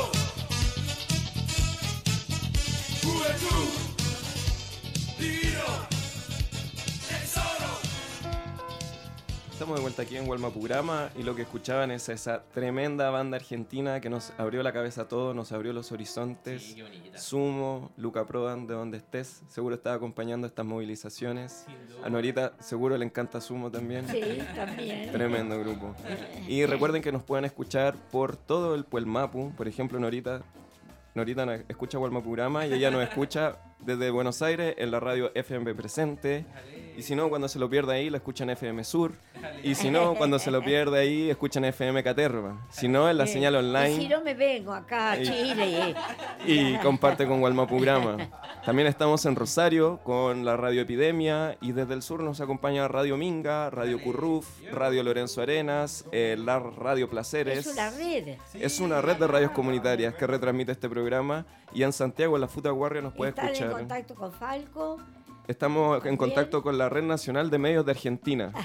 Estamos de vuelta aquí en Gualmapurama y lo que escuchaban es esa tremenda banda argentina que nos abrió la cabeza a todos, nos abrió los horizontes. Sumo, Luca Prodan, de donde estés, seguro estaba acompañando estas movilizaciones. A Norita seguro le encanta Sumo también. Sí, también. Tremendo grupo. Y recuerden que nos pueden escuchar por todo el Puelmapu. Por ejemplo, Norita, Norita escucha Gualmapurama y ella nos escucha desde Buenos Aires en la radio FM Presente. Y si no, cuando se lo pierde ahí, la escuchan FM Sur. Y si no, cuando se lo pierde ahí, escuchan FM Caterva. Si no, en la señal Y si online no me vengo acá a Y- Chile. y comparte con Gualmapurama. También estamos en Rosario con la Radio Epidemia y desde el sur nos acompaña Radio Minga, Radio Curruf, Radio Lorenzo Arenas, eh, la Radio Placeres. Es una red. Es una red de radios comunitarias que retransmite este programa y en Santiago, en la Futa Guardia, nos puede Estar en escuchar. contacto con Falco. Estamos en contacto con la Red Nacional de Medios de Argentina.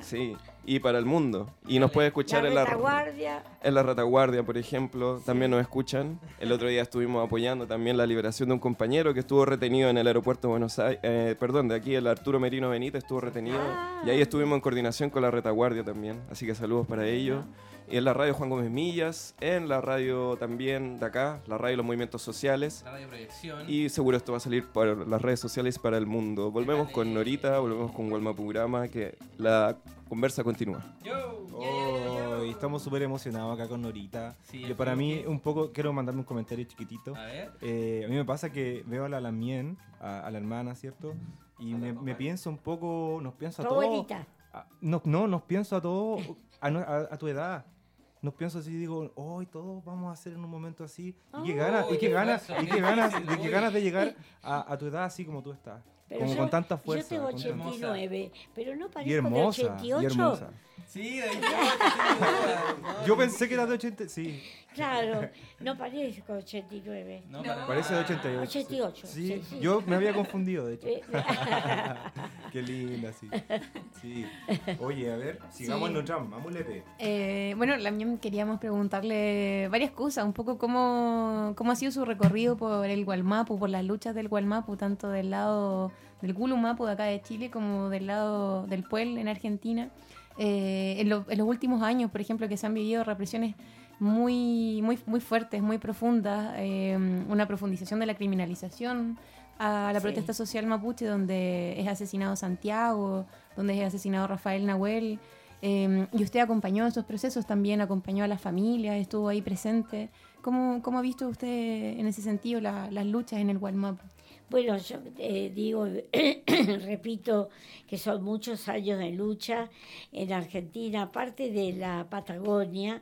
Sí, y para el mundo. Y nos puede escuchar la en la retaguardia. en la retaguardia, por ejemplo, también nos escuchan. El otro día estuvimos apoyando también la liberación de un compañero que estuvo retenido en el aeropuerto de Buenos Aires, eh, perdón, de aquí el Arturo Merino Benítez estuvo retenido y ahí estuvimos en coordinación con la retaguardia también. Así que saludos para ellos. Y en la radio Juan Gómez Millas, en la radio también de acá, la radio de los movimientos sociales. La radio proyección. Y seguro esto va a salir por las redes sociales para el mundo. Volvemos con Norita, volvemos con Gualmapurama, que la conversa continúa. Oh, y estamos súper emocionados acá con Norita. Sí, Yo yo para mí, que- un poco, quiero mandarme un comentario chiquitito. A ver. Eh, a mí me pasa que veo a la Lamien, a, a la hermana, ¿cierto? Y me, me pienso un poco, nos pienso a Tu todos. abuelita. a- no, no, nos pienso a todos, a, no- a- a tu edad. Nos pienso así, digo, hoy todos vamos a hacer en un momento así. Y qué ganas, y qué ganas, y qué ganas, y qué ganas de llegar a, a tu edad así como tú estás. Pero como yo, con tanta yo fuerza. tengo con tanta- 89, pero no Y parezco de hermosa, y 88. hermosa. Sí, de Yo pensé que era de 80, sí. Claro, no parezco 89. No, para Parece de 88. 88, Sí, sí, sí. yo me había confundido, de hecho. Eh, Qué linda, sí. Sí. Oye, a ver, sigamos en nuestra, vamos Lepe. Eh, bueno, también queríamos preguntarle varias cosas, un poco cómo, cómo ha sido su recorrido por el Gualmapu, por las luchas del Gualmapu, tanto del lado del Gulumapu de acá de Chile como del lado del Puel en Argentina. Eh, en, lo- en los últimos años, por ejemplo, que se han vivido represiones muy, muy, muy fuertes, muy profundas, eh, una profundización de la criminalización a la Sí. protesta social mapuche, donde es asesinado Santiago, donde es asesinado Rafael Nahuel. Eh, y usted acompañó esos procesos también, acompañó a las familias, estuvo ahí presente. ¿Cómo, cómo ha visto usted en ese sentido la- las luchas en el Gualmapu? Bueno, yo eh, digo, repito que son muchos años de lucha en Argentina, aparte de la Patagonia.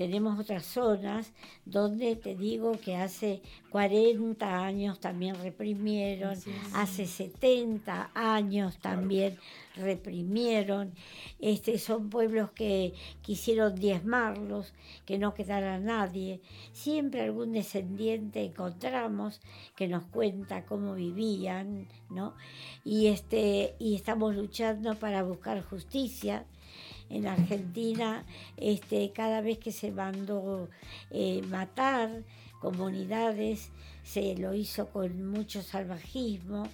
Tenemos otras zonas donde te digo que hace 40 años también reprimieron, hace 70 años también reprimieron. Este, son pueblos que quisieron diezmarlos, que no quedara nadie. Siempre algún descendiente encontramos que nos cuenta cómo vivían, ¿no? Y, este, y estamos luchando para buscar justicia. En Argentina, este, cada vez que se mandó eh, matar comunidades, se lo hizo con mucho salvajismo.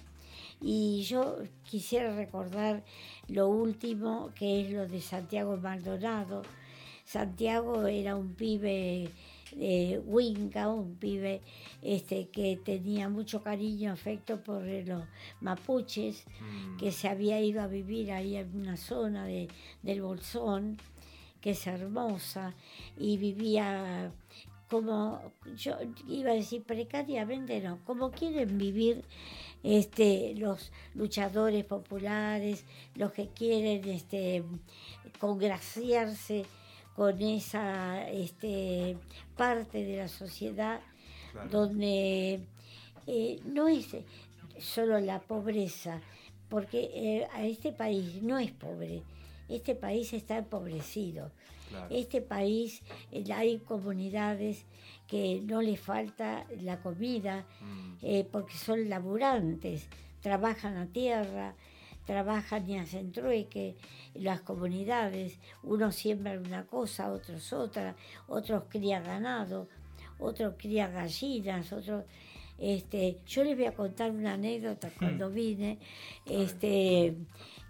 Y yo quisiera recordar lo último, que es lo de Santiago Maldonado. Santiago era un pibe de Huinca, un pibe este, que tenía mucho cariño, afecto por los mapuches, que se había ido a vivir ahí en una zona de, del Bolsón, que es hermosa, y vivía como, yo iba a decir precariamente, no, como quieren vivir este, los luchadores populares, los que quieren este, congraciarse con esa este, parte de la sociedad donde eh, no es solo la pobreza, porque eh, a este país no es pobre, este país está empobrecido. Este país eh, hay comunidades que no les falta la comida eh, porque son laburantes, trabajan a tierra, trabajan y hacen trueque, las comunidades, unos siembran una cosa, otros otra, otros crían ganado, otros crían gallinas, otros... Este, yo les voy a contar una anécdota cuando vine, este,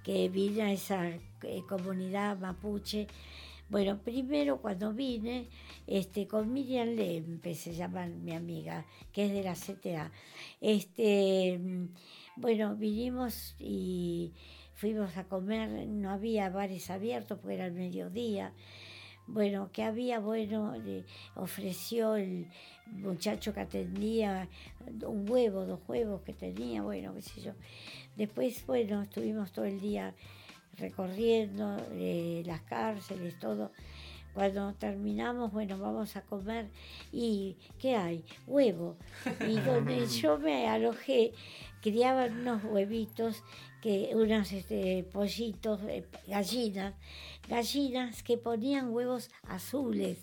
que vine a esa eh, comunidad mapuche. Bueno, primero cuando vine, este, con Miriam Lempe, se llama mi amiga, que es de la CTA. Este, bueno, vinimos y fuimos a comer, no había bares abiertos porque era el mediodía. Bueno, que había, bueno, ofreció el muchacho que atendía un huevo, dos huevos que tenía, bueno, qué sé yo. Después, bueno, estuvimos todo el día recorriendo eh, las cárceles, todo. Cuando terminamos, bueno, vamos a comer y ¿qué hay? Huevo. Y donde yo me alojé, criaban unos huevitos, que unos este, pollitos, eh, gallinas, gallinas que ponían huevos azules.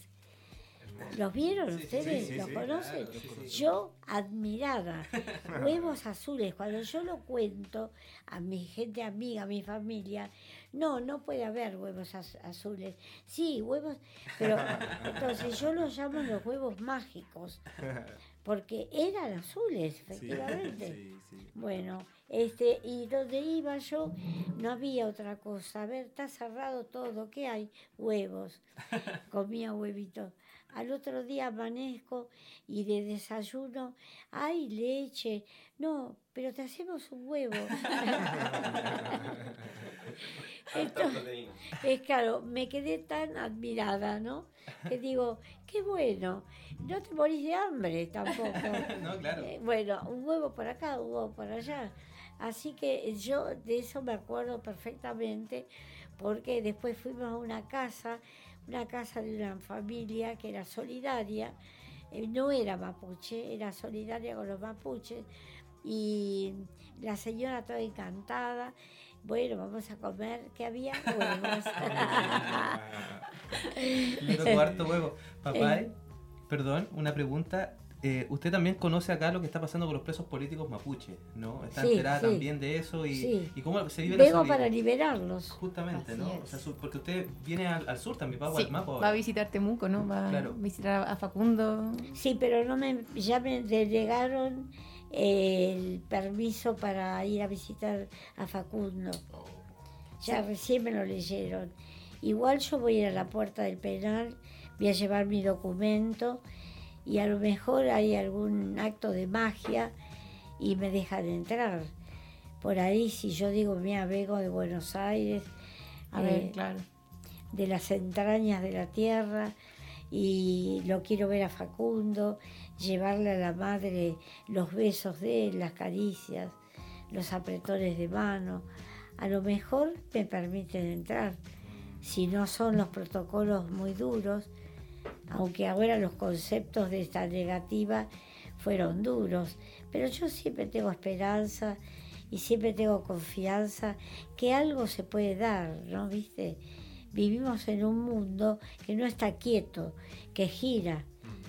¿Los vieron ustedes? sí, ¿Los conocen? claro. Yo admiraba huevos azules. Cuando yo lo cuento a mi gente amiga, a mi familia, no, no puede haber huevos az- azules. Sí, huevos, pero entonces yo los llamo los huevos mágicos, porque eran azules, Sí, efectivamente. sí, sí. Bueno, este, y donde iba yo no había otra cosa. A ver, está cerrado todo, ¿qué hay? Huevos. Comía huevitos. Al otro día amanezco y de desayuno, hay leche. No, pero te hacemos un huevo. Entonces, es claro, me quedé tan admirada, ¿no? Que digo, qué bueno, no te morís de hambre tampoco. No, claro. Eh, bueno, un huevo por acá, un huevo por allá. Así que yo de eso me acuerdo perfectamente, porque después fuimos a una casa, una casa de una familia que era solidaria, eh, no era mapuche, era solidaria con los mapuches, y la señora toda encantada, bueno, vamos a comer, que había huevos. Le tocó harto huevo. Papá, Eh. perdón, una pregunta. Eh, usted también conoce acá lo que está pasando con los presos políticos mapuche, ¿no? Está Sí, enterada sí. también de eso y, Sí. y cómo se vive Vengo para liberarlos. Justamente, Así ¿no? O sea, su- porque usted viene al, al sur también, va a Sí, Gualmapo va ahora. a visitar Temuco, ¿no? Va Claro. a visitar a Facundo. Sí, pero no me, ya me delegaron el permiso para ir a visitar a Facundo. Ya recién me lo leyeron. Igual yo voy a ir a la puerta del penal, voy a llevar mi documento y a lo mejor hay algún acto de magia y me dejan entrar. Por ahí, si yo digo, mira, vengo de Buenos Aires, A ver, eh, claro. de las entrañas de la tierra y lo quiero ver a Facundo, llevarle a la madre los besos de él, las caricias, los apretones de mano. A lo mejor me permiten entrar, si no son los protocolos muy duros, aunque ahora los conceptos de esta negativa fueron duros, pero yo siempre tengo esperanza y siempre tengo confianza que algo se puede dar, ¿no? ¿Viste? Vivimos en un mundo que no está quieto, que gira,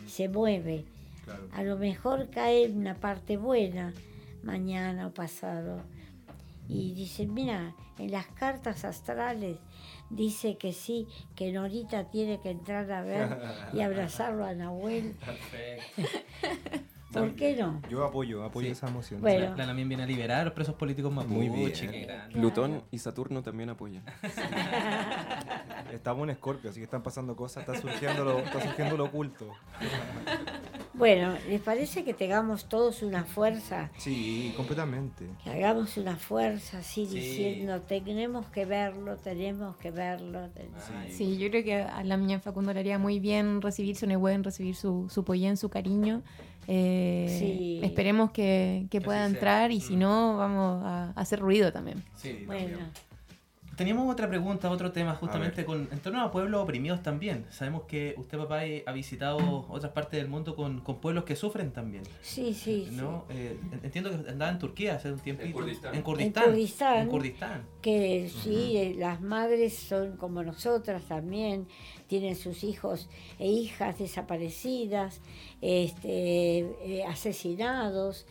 se mueve. Claro. A lo mejor cae una parte buena mañana o pasado. Y dicen, mira, en las cartas astrales dice que sí, que Norita tiene que entrar a ver y abrazarlo a Nahuel. Perfecto. ¿Por qué no? Yo apoyo, apoyo Sí. esa emoción. Bueno. La, la también viene a liberar a los presos políticos mapuche. Muy bien. Plutón y Saturno también apoyan. Estamos en Escorpio, así que están pasando cosas, está surgiendo lo, está surgiendo lo oculto. Bueno, ¿les parece que tengamos todos una fuerza? Sí, completamente. Que hagamos una fuerza así Sí. diciendo, tenemos que verlo, tenemos que verlo. ten- Ay, Sí, yo creo que a la niña Facundo le haría muy bien recibir su buen recibir su, su pollén, su cariño. Eh, Sí. Esperemos que, que pueda entrar y si Mm. no, vamos a, a hacer ruido también. Sí, Bueno, Teníamos otra pregunta, otro tema justamente con, en torno a pueblos oprimidos también. Sabemos que usted, papá, eh, ha visitado otras partes del mundo con, con pueblos que sufren también. sí, sí. Eh, en- entiendo que andaba en Turquía hace un tiempito. Kurdistán. En Kurdistán. En Kurdistán. En Kurdistán. que sí, eh, las madres son como nosotras también, tienen sus hijos e hijas desaparecidas, este, eh, asesinados,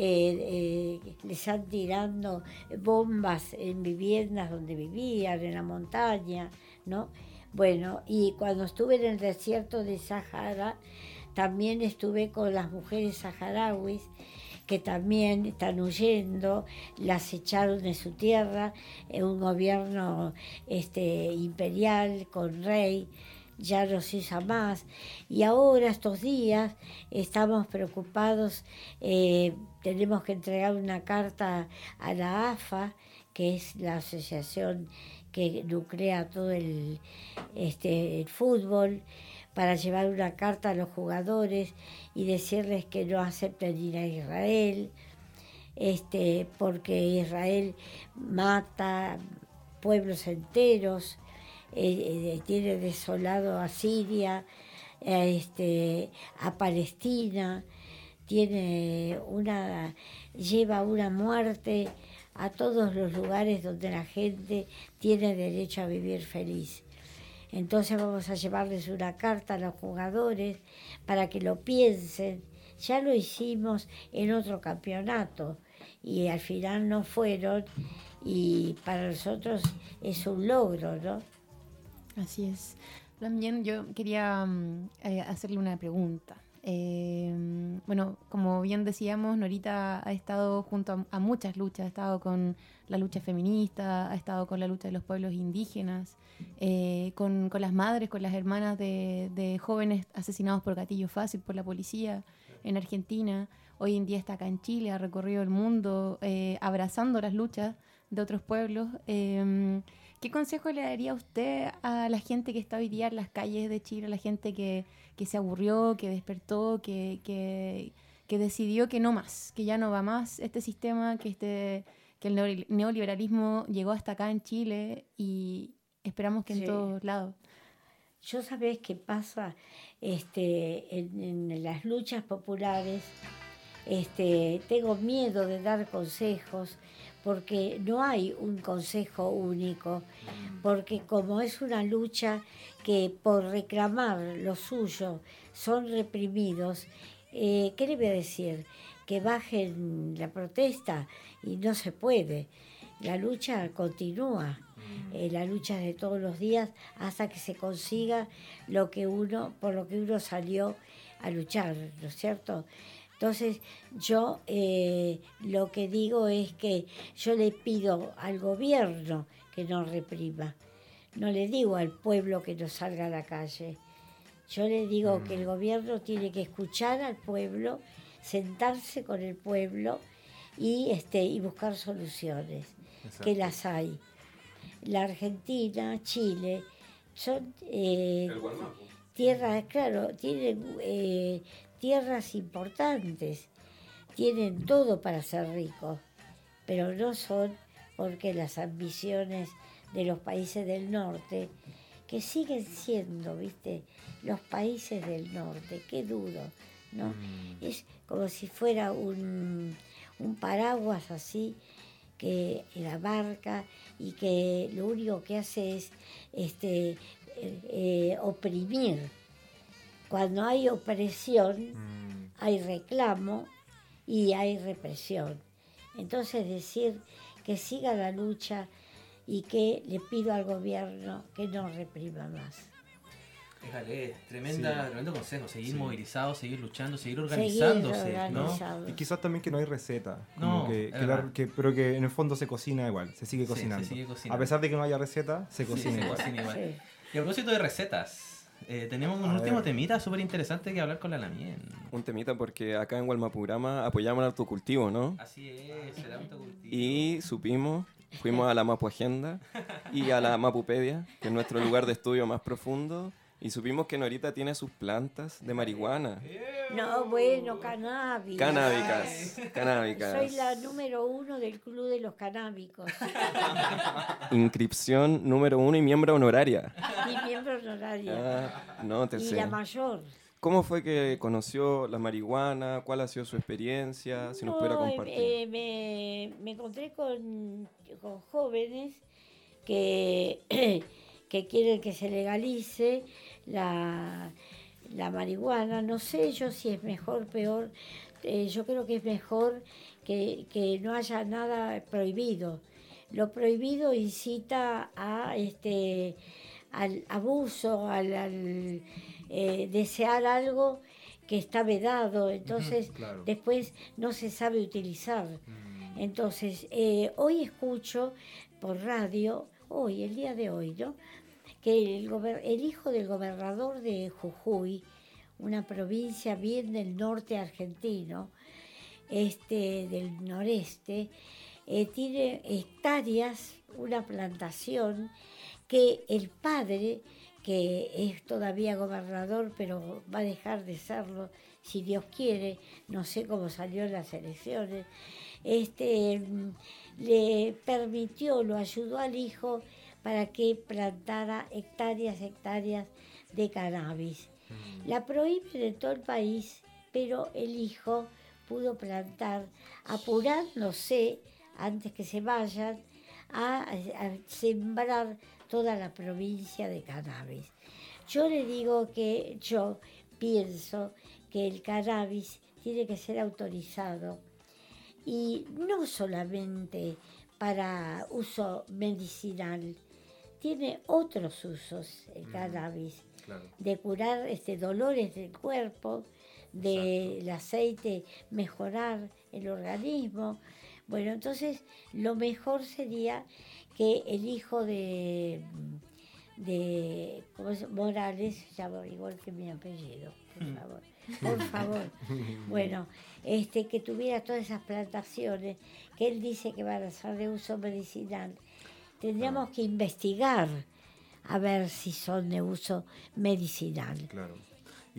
eh, eh, les están tirando bombas en viviendas donde vivían, en la montaña, ¿no? Bueno, y cuando estuve en el desierto de Sahara, también estuve con las mujeres saharauis que también están huyendo, las echaron de su tierra, en un gobierno este, imperial con rey, ya no se usa más. Y ahora, estos días, estamos preocupados, eh, tenemos que entregar una carta a la AFA, que es la asociación que nuclea todo el, este, el fútbol, para llevar una carta a los jugadores y decirles que no acepten ir a Israel, este, porque Israel mata pueblos enteros, eh, eh, tiene desolado a Siria, este, a Palestina, tiene una, lleva una muerte a todos los lugares donde la gente tiene derecho a vivir feliz. Entonces vamos a llevarles una carta a los jugadores para que lo piensen. Ya lo hicimos en otro campeonato y al final no fueron y para nosotros es un logro, ¿no? Así es. También yo quería mm, eh, hacerle una pregunta. Eh, bueno, como bien decíamos, Norita ha estado junto a, muchas luchas, ha estado con la lucha feminista, ha estado con la lucha de los pueblos indígenas, eh, con, las madres, con las hermanas de, jóvenes asesinados por gatillo fácil por la policía en Argentina. Hoy en día está acá en Chile, ha recorrido el mundo eh, abrazando las luchas de otros pueblos. ¿Qué consejo le daría usted a la gente que está hoy día en las calles de Chile, a la gente que, que se aburrió, que despertó, que, que, que decidió que no más, que ya no va más este sistema, que, este, que el neoli- neoliberalismo llegó hasta acá en Chile y esperamos que en Sí. todos lados? Yo sabés qué pasa este, en, en las luchas populares. Este, tengo miedo de dar consejos porque no hay un consejo único, porque como es una lucha que por reclamar lo suyo son reprimidos, eh, ¿qué le voy a decir? Que bajen la protesta y no se puede. La lucha continúa, eh, la lucha de todos los días hasta que se consiga lo que uno, por lo que uno salió a luchar, ¿no es cierto? Entonces yo eh, lo que digo es que yo le pido al gobierno que no reprima, no le digo al pueblo que no salga a la calle. Yo le digo que el gobierno tiene que escuchar al pueblo, sentarse con el pueblo y, este, y buscar soluciones, que las hay. La Argentina, Chile, son eh, tierras, claro, tienen eh, tierras importantes, tienen todo para ser ricos, pero no son porque las ambiciones de los países del norte, que siguen siendo, viste, los países del norte, qué duro, ¿no? Es como si fuera un, un paraguas así que la abarca y que lo único que hace es este, eh, eh, oprimir. Cuando hay opresión, hay reclamo y hay represión. Entonces decir que siga la lucha y que le pido al gobierno que no reprima más. Fíjale, tremenda, tremendo consejo, seguir Sí. movilizados, seguir luchando, seguir Seguir organizándose, ¿no? Y quizás también que no hay receta. No, que, la- que- pero que en el fondo se cocina igual, se sigue Sí, se cocinando. sigue cocinando. A pesar de que no haya receta, se Sí, cocina se igual. cocina igual. Sí. Y a propósito de recetas, eh, tenemos un A último ver. temita súper interesante que hablar con la Lamien. Un temita porque acá en Gualmapurama apoyamos el autocultivo, ¿no? Así es, un autocultivo. Y supimos, fuimos a la Mapu Agenda y a la Mapupedia, que es nuestro lugar de estudio más profundo, y supimos que Norita tiene sus plantas de marihuana. No, bueno, cannabis. Canábicas, canábicas. Soy la número uno del club de los canábicos Inscripción número uno y miembro honoraria. y miembro honorario. Ah, no te y sé. la mayor. ¿Cómo fue que conoció la marihuana? ¿Cuál ha sido su experiencia? Si nos pudiera No, eh, compartir. eh, me, me encontré con, con jóvenes que, que quieren que se legalice la, la marihuana. No sé yo si es mejor, peor. Eh, yo creo que es mejor que, que no haya nada prohibido. Lo prohibido incita a este al abuso, al, al, eh, desear algo que está vedado, entonces claro. después no se sabe utilizar. Mm, Entonces, eh, hoy escucho por radio, hoy, el día de hoy, ¿no? Que el, hijo del gobernador de Jujuy, una provincia bien del norte argentino, este, del noreste, eh, tiene hectáreas, una plantación que el padre, que es todavía gobernador, pero va a dejar de serlo si Dios quiere, no sé cómo salió en las elecciones, este, mm, le permitió, lo ayudó al hijo para que plantara hectáreas, hectáreas de cannabis. La prohíben en todo el país, pero el hijo pudo plantar, apurándose antes que se vayan a, a sembrar toda la provincia de cannabis. Yo le digo que yo pienso que el cannabis tiene que ser autorizado y no solamente para uso medicinal, tiene otros usos el cannabis claro. de curar este, dolores del cuerpo, del aceite mejorar el organismo. Bueno, entonces lo mejor sería que el hijo de, de ¿cómo se- Morales, llama igual que mi apellido, por favor, por favor. Bueno, este, que tuviera todas esas plantaciones que él dice que van a ser de uso medicinal. Tendríamos que investigar a ver si son de uso medicinal. Claro.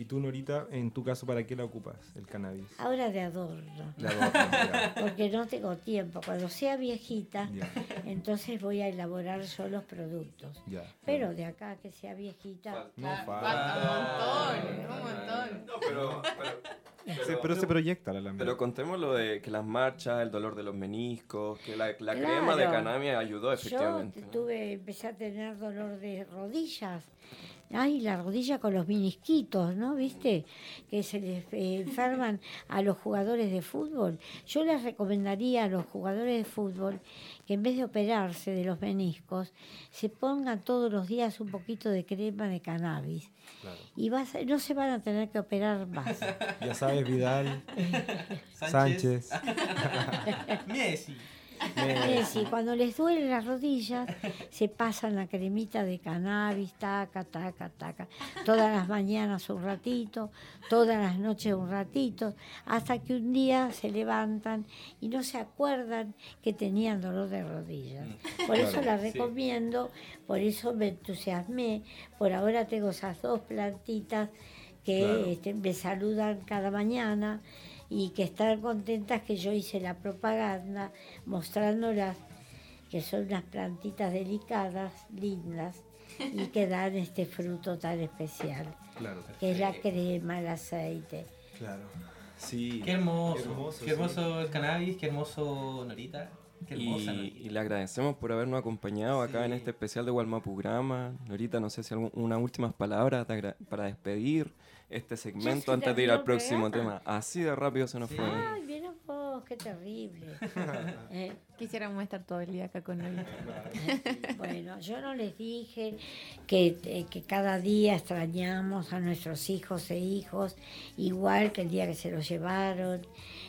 Y tú, Norita, en tu caso, ¿para qué la ocupas, el cannabis? Ahora de adorno, La adornas, ya. porque no tengo tiempo. Cuando sea viejita, Ya, entonces voy a elaborar yo los productos. ya. Pero de acá que sea viejita, No Falta un montón, un montón. No, pero, pero, Sí, pero se proyecta la pero Alameda. contemos lo de que las marchas, el dolor de los meniscos, que la, la Claro. crema de cannabis ayudó yo efectivamente. ¿no? tuve, empecé a tener dolor de rodillas. Ay, la rodilla con los minisquitos, ¿no? ¿Viste? Que se les eh, enferman a los jugadores de fútbol. Yo les recomendaría a los jugadores de fútbol que en vez de operarse de los meniscos, se pongan todos los días un poquito de crema de cannabis. Claro. Y vas a- no se van a tener que operar más. Ya sabes, Vidal, Sánchez. Messi. Messi, cuando les duelen las rodillas, se pasan la cremita de cannabis, taca, taca, taca. Todas las mañanas un ratito, todas las noches un ratito, hasta que un día se levantan y no se acuerdan que tenían dolor de rodillas. Por eso la recomiendo, por eso me entusiasmé. Por ahora tengo esas dos plantitas que Claro. este, me saludan cada mañana y que están contentas que yo hice la propaganda mostrándolas que son unas plantitas delicadas, lindas y que dan este fruto tan especial, Claro, que es la crema, el aceite. claro. Sí. Qué hermoso. Qué hermoso, Qué hermoso el cannabis, qué hermoso Norita. Qué hermosa Y, Norita. y le agradecemos por habernos acompañado acá en este especial de Gualmapugama. Norita, no sé si algún- unas últimas palabras para despedir este segmento se antes de ir al próximo programa. tema. Así de rápido se nos Sí. fue. Ay, mira vos, qué terrible. Eh, Quisiéramos estar todo el día acá con él. Bueno, yo no les dije que, eh, que cada día extrañamos a nuestros hijos e hijos, igual que el día que se los llevaron,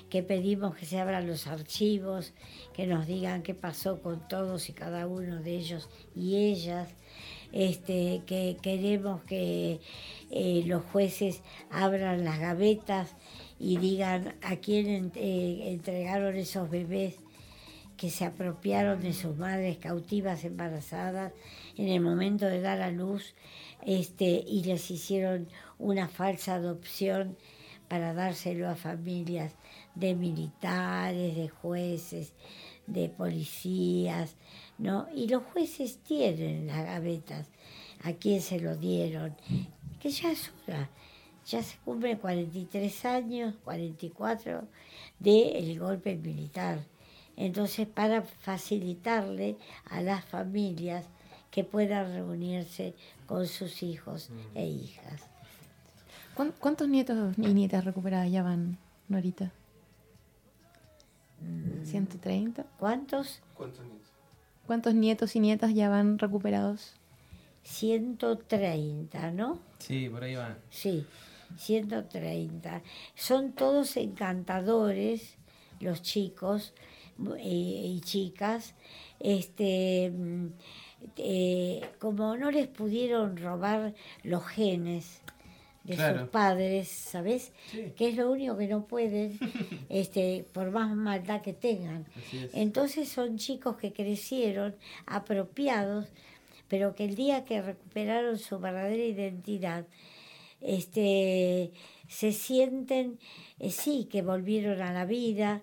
que pedimos que se abran los archivos, que nos digan qué pasó con todos y cada uno de ellos y ellas, este, que queremos que eh, los jueces abran las gavetas y digan a quién eh, entregaron esos bebés que se apropiaron de sus madres cautivas embarazadas en el momento de dar a luz este, y les hicieron una falsa adopción para dárselo a familias de militares, de jueces, de policías, ¿no? Y los jueces tienen las gavetas a quién se lo dieron, que ya es hora, ya se cumplen 43 años, 44 del golpe militar. Entonces, para facilitarle a las familias que puedan reunirse con sus hijos e hijas. ¿Cuán- ¿Cuántos nietos y nietas recuperadas ya van, Norita? ¿130? ¿Cuántos? ¿Cuántos nietos y nietas ya van recuperados? 130, ¿no? Sí, por ahí va. Sí. 130. Son todos encantadores, los chicos eh, y chicas. Este, mm, eh, como no les pudieron robar los genes de Claro. sus padres, ¿sabes? Sí. Que es lo único que no pueden, este, por más maldad que tengan. Entonces son chicos que crecieron apropiados, pero que el día que recuperaron su verdadera identidad, este, se sienten, eh, sí, que volvieron a la vida,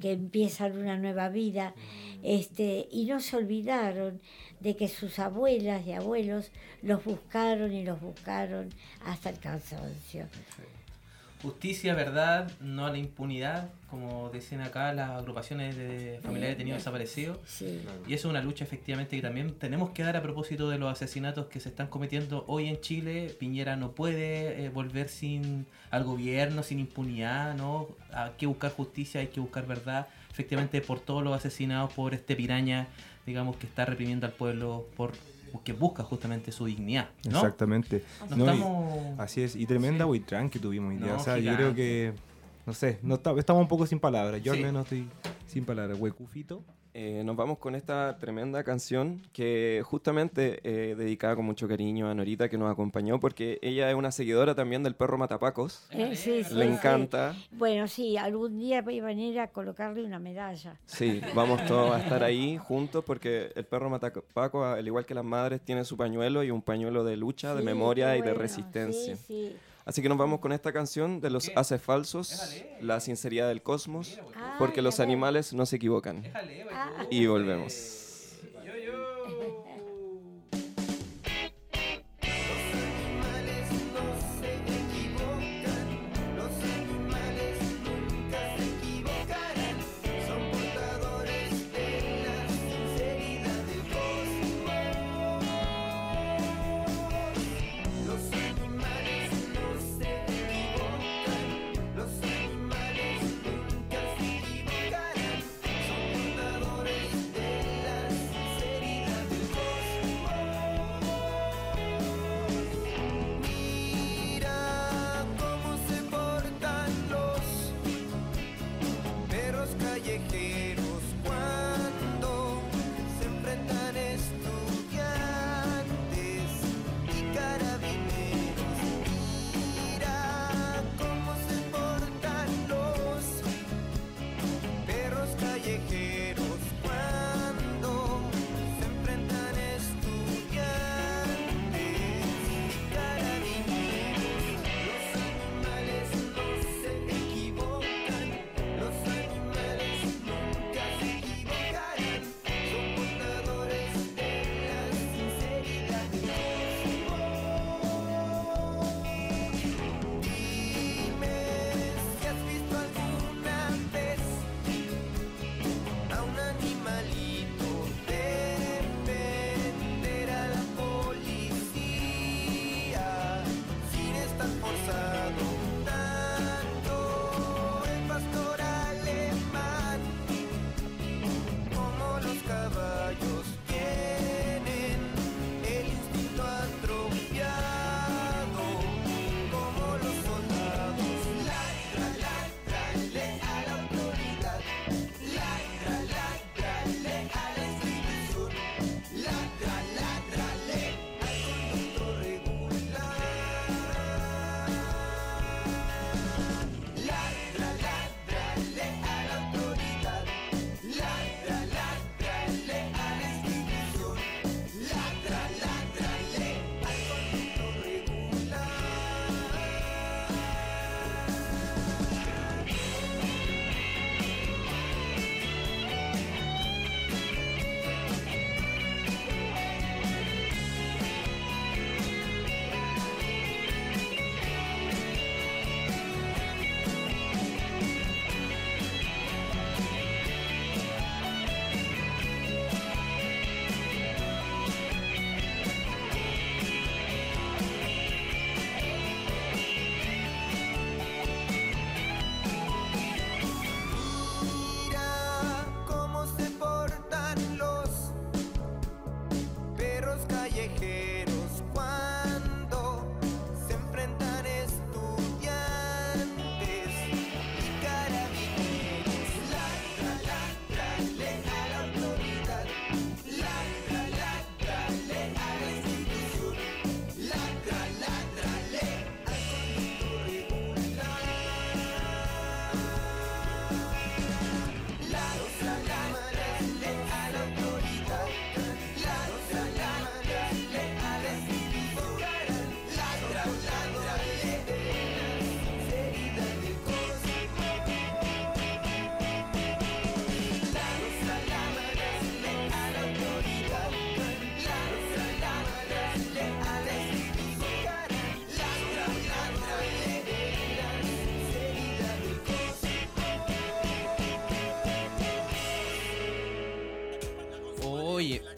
que empiezan una nueva vida, este, y no se olvidaron de que sus abuelas y abuelos los buscaron y los buscaron hasta el cansancio. Justicia, verdad, no a la impunidad, como decían acá las agrupaciones de familiares detenidos desaparecidos. Sí. Y eso es una lucha efectivamente que también tenemos que dar a propósito de los asesinatos que se están cometiendo hoy en Chile. Piñera no puede eh, volver sin al gobierno, sin impunidad, ¿no? Hay que buscar justicia, hay que buscar verdad, efectivamente por todos los asesinados, por este piraña, digamos, que está reprimiendo al pueblo, por que busca justamente su dignidad, ¿no? Exactamente. No No, y- estamos... Así es, y tremenda Sí. Buitrán que tuvimos hoy día. O sea, yo creo que, no sé, no está- estamos un poco sin palabras. Yo Sí. al menos estoy sin palabras. Huecufito. Eh, nos vamos con esta tremenda canción que justamente eh, dedicada con mucho cariño a Norita que nos acompañó porque ella es una seguidora también del perro Matapacos. Eh, sí, sí, Le sí. encanta. Bueno, sí, algún día voy a venir a colocarle una medalla. Sí, vamos todos a estar ahí juntos porque el perro Matapaco, al igual que las madres, tiene su pañuelo y un pañuelo de lucha, de memoria y de resistencia. Sí, sí. Así que nos vamos con esta canción de los haces falsos, Déjale. la sinceridad del cosmos, porque los animales no se equivocan. Ah. Y volvemos.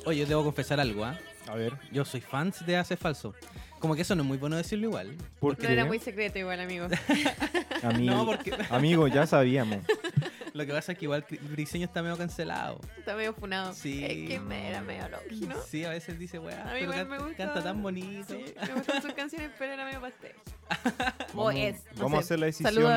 Oye, debo confesar algo, ¿ah? A ver, Yo soy fan de Hace Falso. Como que eso no es muy bueno decirlo igual. ¿por No era muy secreto igual, amigo. Amigo, No, porque amigo, ya sabíamos. lo que pasa es que igual Briseño está medio cancelado. Está medio funado. Sí. Es que me era medio logi, ¿no? Sí, a veces dice, weá, A mí pero igual canta, me gusta. canta tan bonito. Sí, me gustan sus canciones, pero era medio pastel. o Vamos, es. no vamos a hacer la decisión Saludo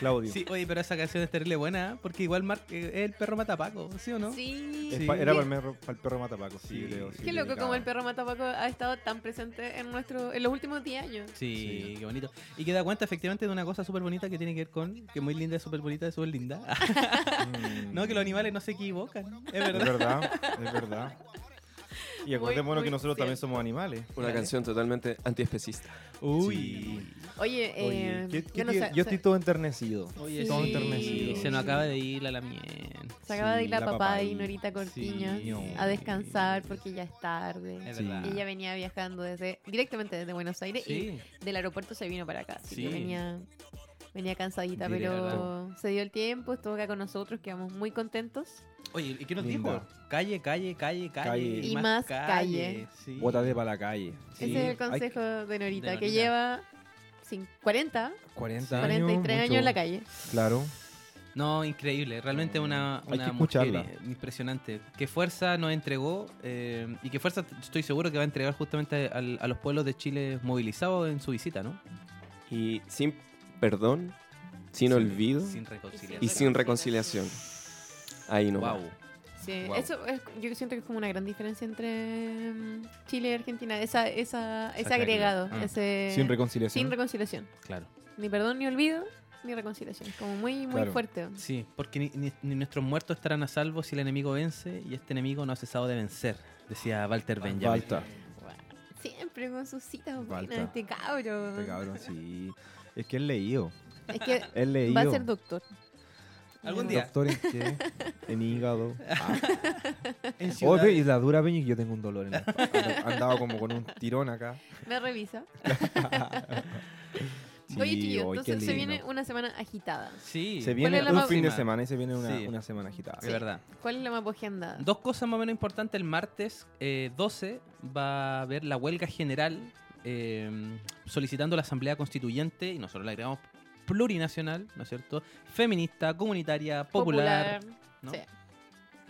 Claudio. Sí, oye, pero esa canción es terrible buena, porque igual Mark eh, es el perro matapaco, ¿sí o no? Sí. Es Sí. pa- Era para el, perro, para el perro matapaco, sí, Sí. creo. sí, Qué loco como el perro matapaco ha estado tan presente en nuestro en los últimos 10 años. Sí, Sí. qué bonito. Y que da cuenta efectivamente de una cosa súper bonita que tiene que ver con, que muy linda, es súper bonita, es súper linda. Mm. no, que los animales no se equivocan, es Es verdad. verdad, es verdad. Y acordémonos muy que nosotros también cierto. somos animales. Una canción totalmente antiespecista. Uy. Oye, Oye, eh, ¿qué- qué yo no sé, yo se- estoy todo enternecido. Oye, todo Sí. enternecido. Se nos acaba de ir la lamien. se acaba de Sí, ir la, la papá de. Norita Cortiñas Sí. a descansar porque ya es tarde. Es Sí. verdad. Y ella venía viajando desde directamente desde Buenos Aires Sí. y del aeropuerto se vino para acá. Así que Sí. venía, venía cansadita, Directo. pero se dio el tiempo, estuvo acá con nosotros, quedamos muy contentos. Oye, ¿y qué nos Linda. dijo? Calle, calle, calle, calle. Calle. Y más calle. Sí. Bótate para la calle. Sí. Ese es el consejo de Norita, de que Norita. lleva cin- 40, 40 años. 43 años mucho. en la calle. Claro. No, increíble. Realmente una, Hay una que mujer impresionante. Qué fuerza nos entregó eh, y qué fuerza estoy seguro que va a entregar justamente al- a los pueblos de Chile movilizados en su visita, ¿no? Y sin perdón, sin olvido Sin reconciliación. y sin reconciliación. Ahí no. Wow. Sí, Wow. eso es, yo siento que es como una gran diferencia entre mm, Chile y Argentina, esa, esa, ese agregado. Ah. ese Sin reconciliación. sin reconciliación. Claro. Ni perdón ni olvido, ni reconciliación. Como muy, muy Claro. fuerte. Sí, porque ni, ni- ni nuestros muertos estarán a salvo si el enemigo vence y este enemigo no ha cesado de vencer, decía Walter Benjamin. Falta. Siempre con sus citas buenas, Falta. este cabro. Este cabrón, sí. Es que es leído. Es que leído. va a ser doctor. Algún día. ¿Doctor en qué? En hígado. En Oh, ve, y la dura peña y yo tengo un dolor en la espalda. Andaba como con un tirón acá. Me revisa. Sí, Oye, hoy, qué entonces se viene una semana agitada. Sí, Se viene un más- fin de semana y se viene una, Sí. una semana agitada. de verdad. ¿Cuál es la más agenda? Dos cosas más o menos importantes. El martes eh, 12 va a haber la huelga general eh, solicitando la Asamblea Constituyente, y nosotros la agregamos plurinacional, ¿no es cierto? Feminista, comunitaria, popular. ¿no? Sí.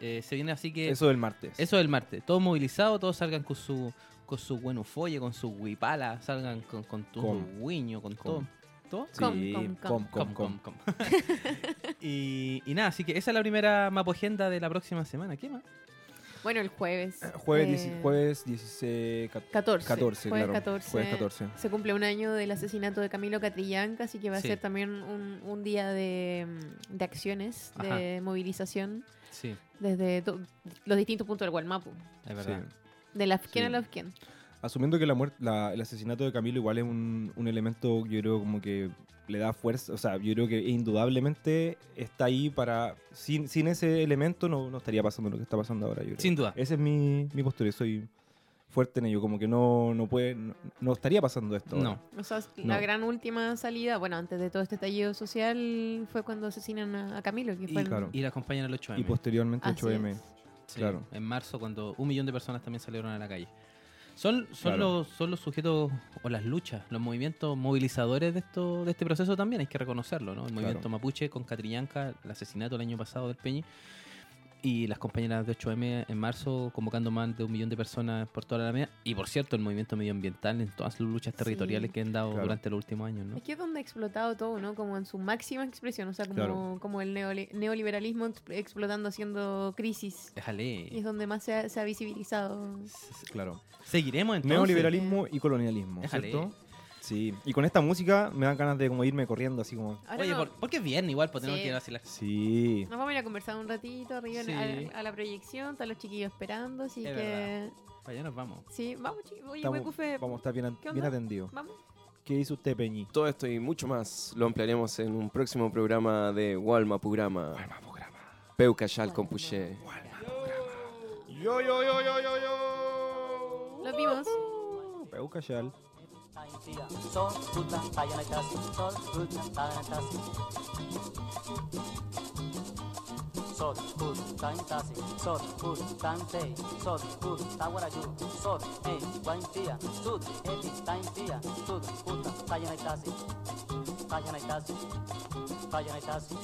Eh, se viene así que... Eso del martes. Eso del martes. Todos movilizados, todos salgan con su con su buen ufolle, con su huipala, salgan con, con tu Com. guiño, con todo. Com. ¿Todo? Sí, Com, com, com, Com, com, com, com. y, y nada, así que esa es la primera mapo agenda de la próxima semana. ¿Qué más? Bueno, el jueves. Jueves, eh, 10 jueves 16, cat- 14. 14, jueves claro. 14. Jueves 14. Se cumple un año del asesinato de Camilo Catrillanca, así que va a ser también un, un día de, mm, de acciones, de movilización Sí, desde to- los distintos puntos del Gualmapu. es verdad. De la Sí. a la Afken. Asumiendo que la muerte, la- el asesinato de Camilo igual es un, un elemento, yo creo, como que le da fuerza. O sea, yo creo que indudablemente está ahí para. Sin, sin ese elemento no, no estaría pasando lo que está pasando ahora, yo creo. Sin duda. Esa es mi, mi postura. Soy fuerte en ello. Como que no, no puede. No, no estaría pasando esto. No. ahora. O sea, No. la gran última salida, bueno, antes de todo este estallido social, fue cuando asesinan a, a Camilo, que Y, fue en- claro. y la acompañan al 8M. Y posteriormente Así 8M. es. Sí, claro. En marzo, cuando un millón de personas también salieron a la calle. Son, son, Claro. los, son los sujetos o las luchas, los movimientos movilizadores de esto de este proceso también, hay que reconocerlo, ¿no? El movimiento Claro. mapuche con Catrillanca, el asesinato el año pasado del Peñi, y las compañeras de 8M en marzo convocando más de un millón de personas por toda la Alameda. Y por cierto, el movimiento medioambiental en todas las luchas territoriales Sí. que han dado Claro. durante los últimos años, ¿no? Es que es donde ha explotado todo, ¿no? Como en su máxima expresión, o sea, como, Claro. como el neoli- neoliberalismo ex- explotando haciendo crisis. Y Déjale. es donde más se ha, se ha visibilizado. Claro. Seguiremos entonces. Neoliberalismo y colonialismo, Déjale. ¿cierto? Sí. Y con esta música me dan ganas de como irme corriendo así como. Ahora Oye, no- por, porque es viernes igual, pues tenemos Sí. que ir así la... Sí. nos vamos a ir a conversar un ratito arriba en- Sí. a, a la proyección, están los chiquillos esperando, así Es que... verdad. Para allá nos vamos. Sí, vamos chiquillos. Oye, Estamos- Huecufe, vamos a estar bien, ¿qué bien onda? atendidos. vamos. ¿Qué dice usted, Peñi? Todo esto y mucho más lo ampliaremos en un próximo programa de Walma Programa. Peucayal con Puché. Yo, yo, yo, yo, yo, yo. Los vimos. Peucayal. Tayana tayana. Sot, put, tain tasi, sot, put, tan te, sot, put, tawaraju, sot, eh, guain tia, sud, eti, tain tia, sud, puta, tayan tasi, tayan tasi, tayan tasi.